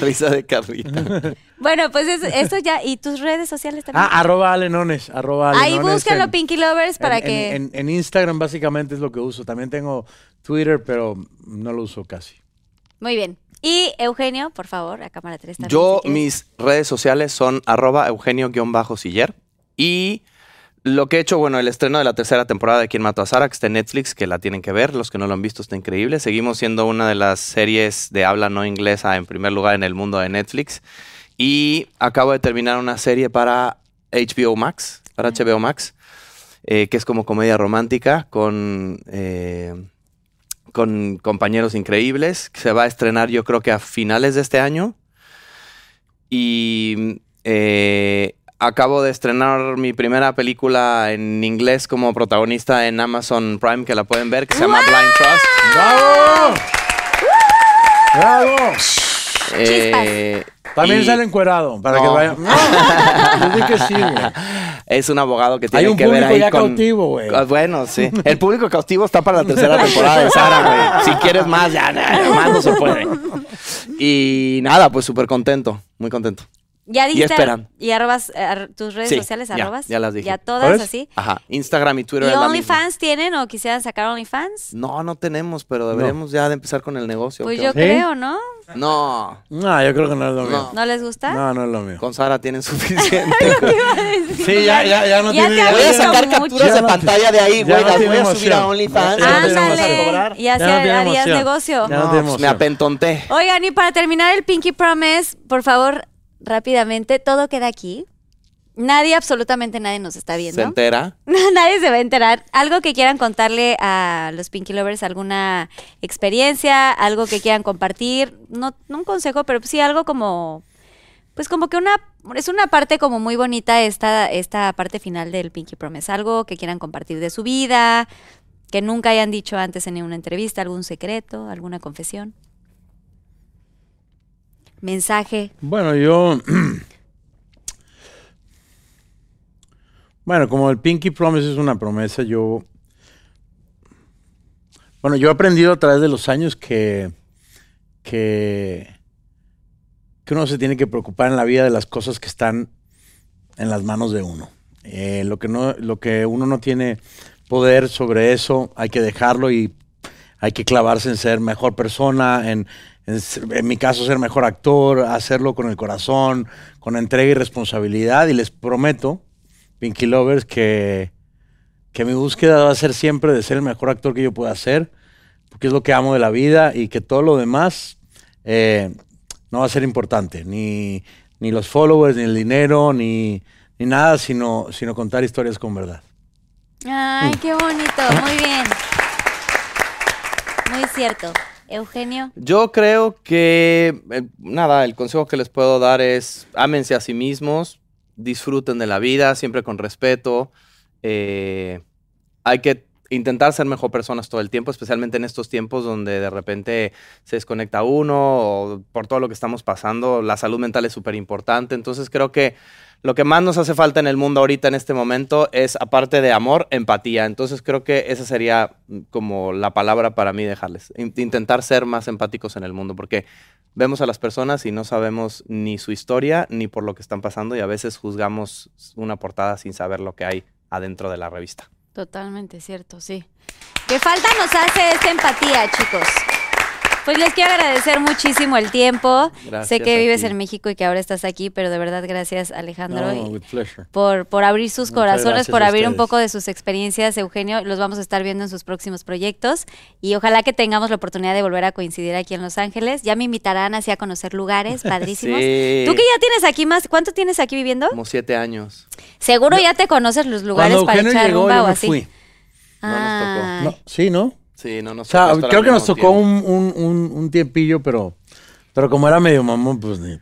F: Risa de carrita.
D: bueno, pues es- eso ya. ¿Y tus redes sociales también?
E: Ah, arroba alenones, arroba
D: Ahí búsquenlo,
E: en-
D: Pinky Lovers, para
E: en-
D: que...
E: En, en Instagram básicamente es lo que uso. También tengo Twitter, pero no lo uso casi.
D: Muy bien. Y Eugenio, por favor, a cámara 3 también.
F: Yo,
D: si
F: mis redes sociales son arroba eugenio-siller. Y lo que he hecho, bueno, el estreno de la tercera temporada de Quién mató a Sara, que está en Netflix, que la tienen que ver. Los que no lo han visto, está increíble. Seguimos siendo una de las series de habla no inglesa en primer lugar en el mundo de Netflix. Y acabo de terminar una serie para HBO Max, para HBO Max, eh, que es como comedia romántica con... eh, con compañeros increíbles, que se va a estrenar yo creo que a finales de este año. Y eh, acabo de estrenar mi primera película en inglés como protagonista en Amazon Prime, que la pueden ver, que se llama Blind Trust.
E: ¡Bravo! ¡Bravo!
F: Eh,
E: También
F: y
E: sale encuerado, para que
F: No.
E: vayan. No, yo dije que sí, güey.
F: Es un abogado que
E: Hay
F: tiene
E: un
F: que ver
E: público
F: ahí
E: ya
F: con...
E: cautivo, güey.
F: Ah, Bueno, sí. El público cautivo está para la tercera temporada de Sara, güey. Si quieres más, ya, ya, más no se puede. Y nada, pues súper contento, muy contento.
D: Ya dijiste.
F: esperan.
D: Y arrobas eh, ar- tus redes
F: Sí,
D: sociales,
F: ya,
D: arrobas.
F: ya las dije.
D: Ya todas así.
F: Ajá, Instagram y Twitter
D: ¿Y. OnlyFans tienen o quisieran sacar OnlyFans?
F: No, no tenemos, pero deberíamos ya de empezar con el negocio.
D: Pues
F: ¿qué
D: yo creo, ¿no?
F: No,
E: No, yo creo que no es lo mío.
D: ¿No les gusta?
E: No, no es lo mío.
F: con Sara tienen suficiente.
E: Sí, ya, ya, ya no
D: Ya
E: tiene
D: te
E: ya
D: Voy a
F: sacar
D: mucho.
F: capturas
E: Ya
F: de
E: no-
F: pantalla de ahí, güey. Las voy a subir a. OnlyFans.
D: Ándale. Y así harías negocio.
E: Ya no
F: pues me apentonté.
D: Oigan, y para terminar el Pinky Promise, por favor, rápidamente, todo queda aquí. Nadie, absolutamente nadie nos está
F: Se
D: viendo.
F: entera.
D: nadie se va a enterar. Algo que quieran contarle a los Pinky Lovers, alguna experiencia, algo que quieran compartir. No, no un consejo, pero sí algo como, pues como que una, es una parte como muy bonita esta, esta parte final del Pinky Promise. Algo que quieran compartir de su vida, que nunca hayan dicho antes en una entrevista, algún secreto, alguna confesión. Mensaje.
E: Bueno, yo. Bueno, como el Pinky Promise es una promesa, yo. Bueno, yo he aprendido a través de los años que. que. que uno se tiene que preocupar en la vida de las cosas que están en las manos de uno. Eh, lo, que no, lo que uno no tiene poder sobre eso, hay que dejarlo y hay que clavarse en ser mejor persona, en, en, mi caso ser mejor actor, hacerlo con el corazón, con entrega y responsabilidad. Y les prometo, Pinky Lovers, que, que mi búsqueda va a ser siempre de ser el mejor actor que yo pueda ser, porque es lo que amo de la vida y que todo lo demás eh, no va a ser importante, ni, ni los followers, ni el dinero, ni, ni nada, sino, sino contar historias con verdad.
D: Ay, qué bonito, muy bien. Muy cierto. Eugenio.
F: Yo creo que, eh, nada, el consejo que les puedo dar es ámense a sí mismos, disfruten de la vida, siempre con respeto. eh, hay que intentar ser mejor personas todo el tiempo, especialmente en estos tiempos donde de repente se desconecta uno o por todo lo que estamos pasando, la salud mental es súper importante. Entonces creo que lo que más nos hace falta en el mundo ahorita en este momento es, aparte de amor, empatía. Entonces creo que esa sería mm, como la palabra para mí dejarles. In- Intentar ser más empáticos en el mundo, porque vemos a las personas y no sabemos ni su historia ni por lo que están pasando y a veces juzgamos una portada sin saber lo que hay adentro de la revista.
D: Totalmente cierto, sí. Que falta nos hace esta empatía, chicos. Pues les quiero agradecer muchísimo el tiempo.
F: Gracias
D: sé que vives
F: ti.
D: en México y que ahora estás aquí, pero de verdad gracias Alejandro
E: No,
D: y
E: with pleasure.
D: por, por abrir sus
E: Muchas
D: corazones, por abrir un poco de sus experiencias, Eugenio. Los vamos a estar viendo en sus próximos proyectos y ojalá que tengamos la oportunidad de volver a coincidir aquí en Los Ángeles. Ya me invitarán así a conocer lugares padrísimos.
F: Sí.
D: Tú que ya tienes aquí más, ¿cuánto tienes aquí viviendo?
F: Como siete años.
D: Seguro ya te conoces los lugares
E: Cuando
D: para
E: Eugenio
D: echar
E: llegó,
D: rumba
E: yo
D: o así.
E: fui.
F: No nos tocó.
D: Ay.
E: No, sí, ¿no?
F: Sí, no nos
E: O sea,
F: estar
E: creo que nos tocó un, un, un, un tiempillo, pero, pero como era medio mamón, pues ni.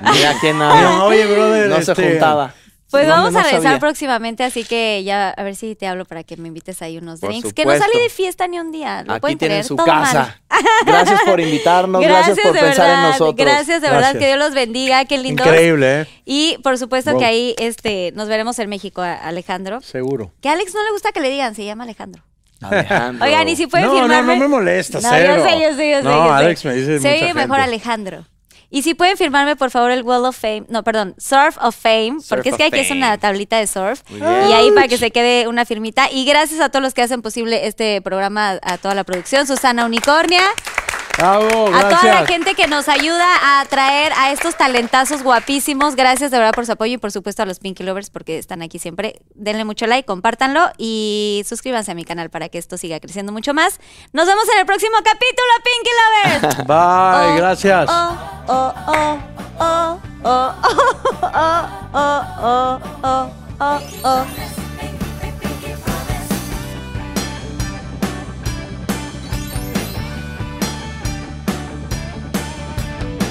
F: Mira quién
E: Dijeron,
F: habla.
E: Oye, brother,
F: No se
E: este,
F: juntaba.
D: Pues
F: No,
D: vamos
F: no
D: a regresar
F: sabía.
D: próximamente, así que ya a ver si te hablo para que me invites ahí unos
F: Por
D: drinks. Que no
F: supuesto.
D: salí de fiesta ni un día. ¿Lo
F: Aquí
D: pueden
F: tienen
D: creer?
F: su
D: Todo
F: casa.
D: mal.
F: Gracias por invitarnos, gracias, por pensar
D: verdad,
F: en nosotros.
D: Gracias de verdad,
E: Gracias.
D: que Dios los bendiga, qué lindo.
E: Increíble, ¿eh?
D: Y por supuesto que ahí este, nos veremos en México, Alejandro.
E: Seguro.
D: Que a Alex no le gusta que le digan, se llama Alejandro.
F: Alejandro.
D: Oigan, y si pueden
E: No, no,
D: firmarme.
E: no me molesta,
D: No,
E: cero.
D: yo sé, yo sé, yo sé.
E: No,
D: yo sé.
E: Alex me dice
D: Se oye mejor. Alejandro. Y si pueden firmarme, por favor, el Wall of Fame. No, perdón, Surf of Fame.
F: Surf
D: porque es que aquí es
F: Fame.
D: una tablita de surf. Y ahí para que se quede una firmita. Y gracias a todos los que hacen posible este programa, a toda la producción. Susana Unicornia.
E: Bravo,
D: A toda la gente que nos ayuda a traer a estos talentazos guapísimos. Gracias de verdad por su apoyo y por supuesto a los Pinky Lovers porque están aquí siempre. Denle mucho like, compártanlo y suscríbanse a mi canal para que esto siga creciendo mucho más. Nos vemos en el próximo capítulo, Pinky Lovers.
E: Bye,
D: Oh,
E: gracias.
D: Oh, oh, oh, oh, oh, oh, oh, oh, oh, oh, oh, oh.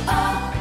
D: Oh.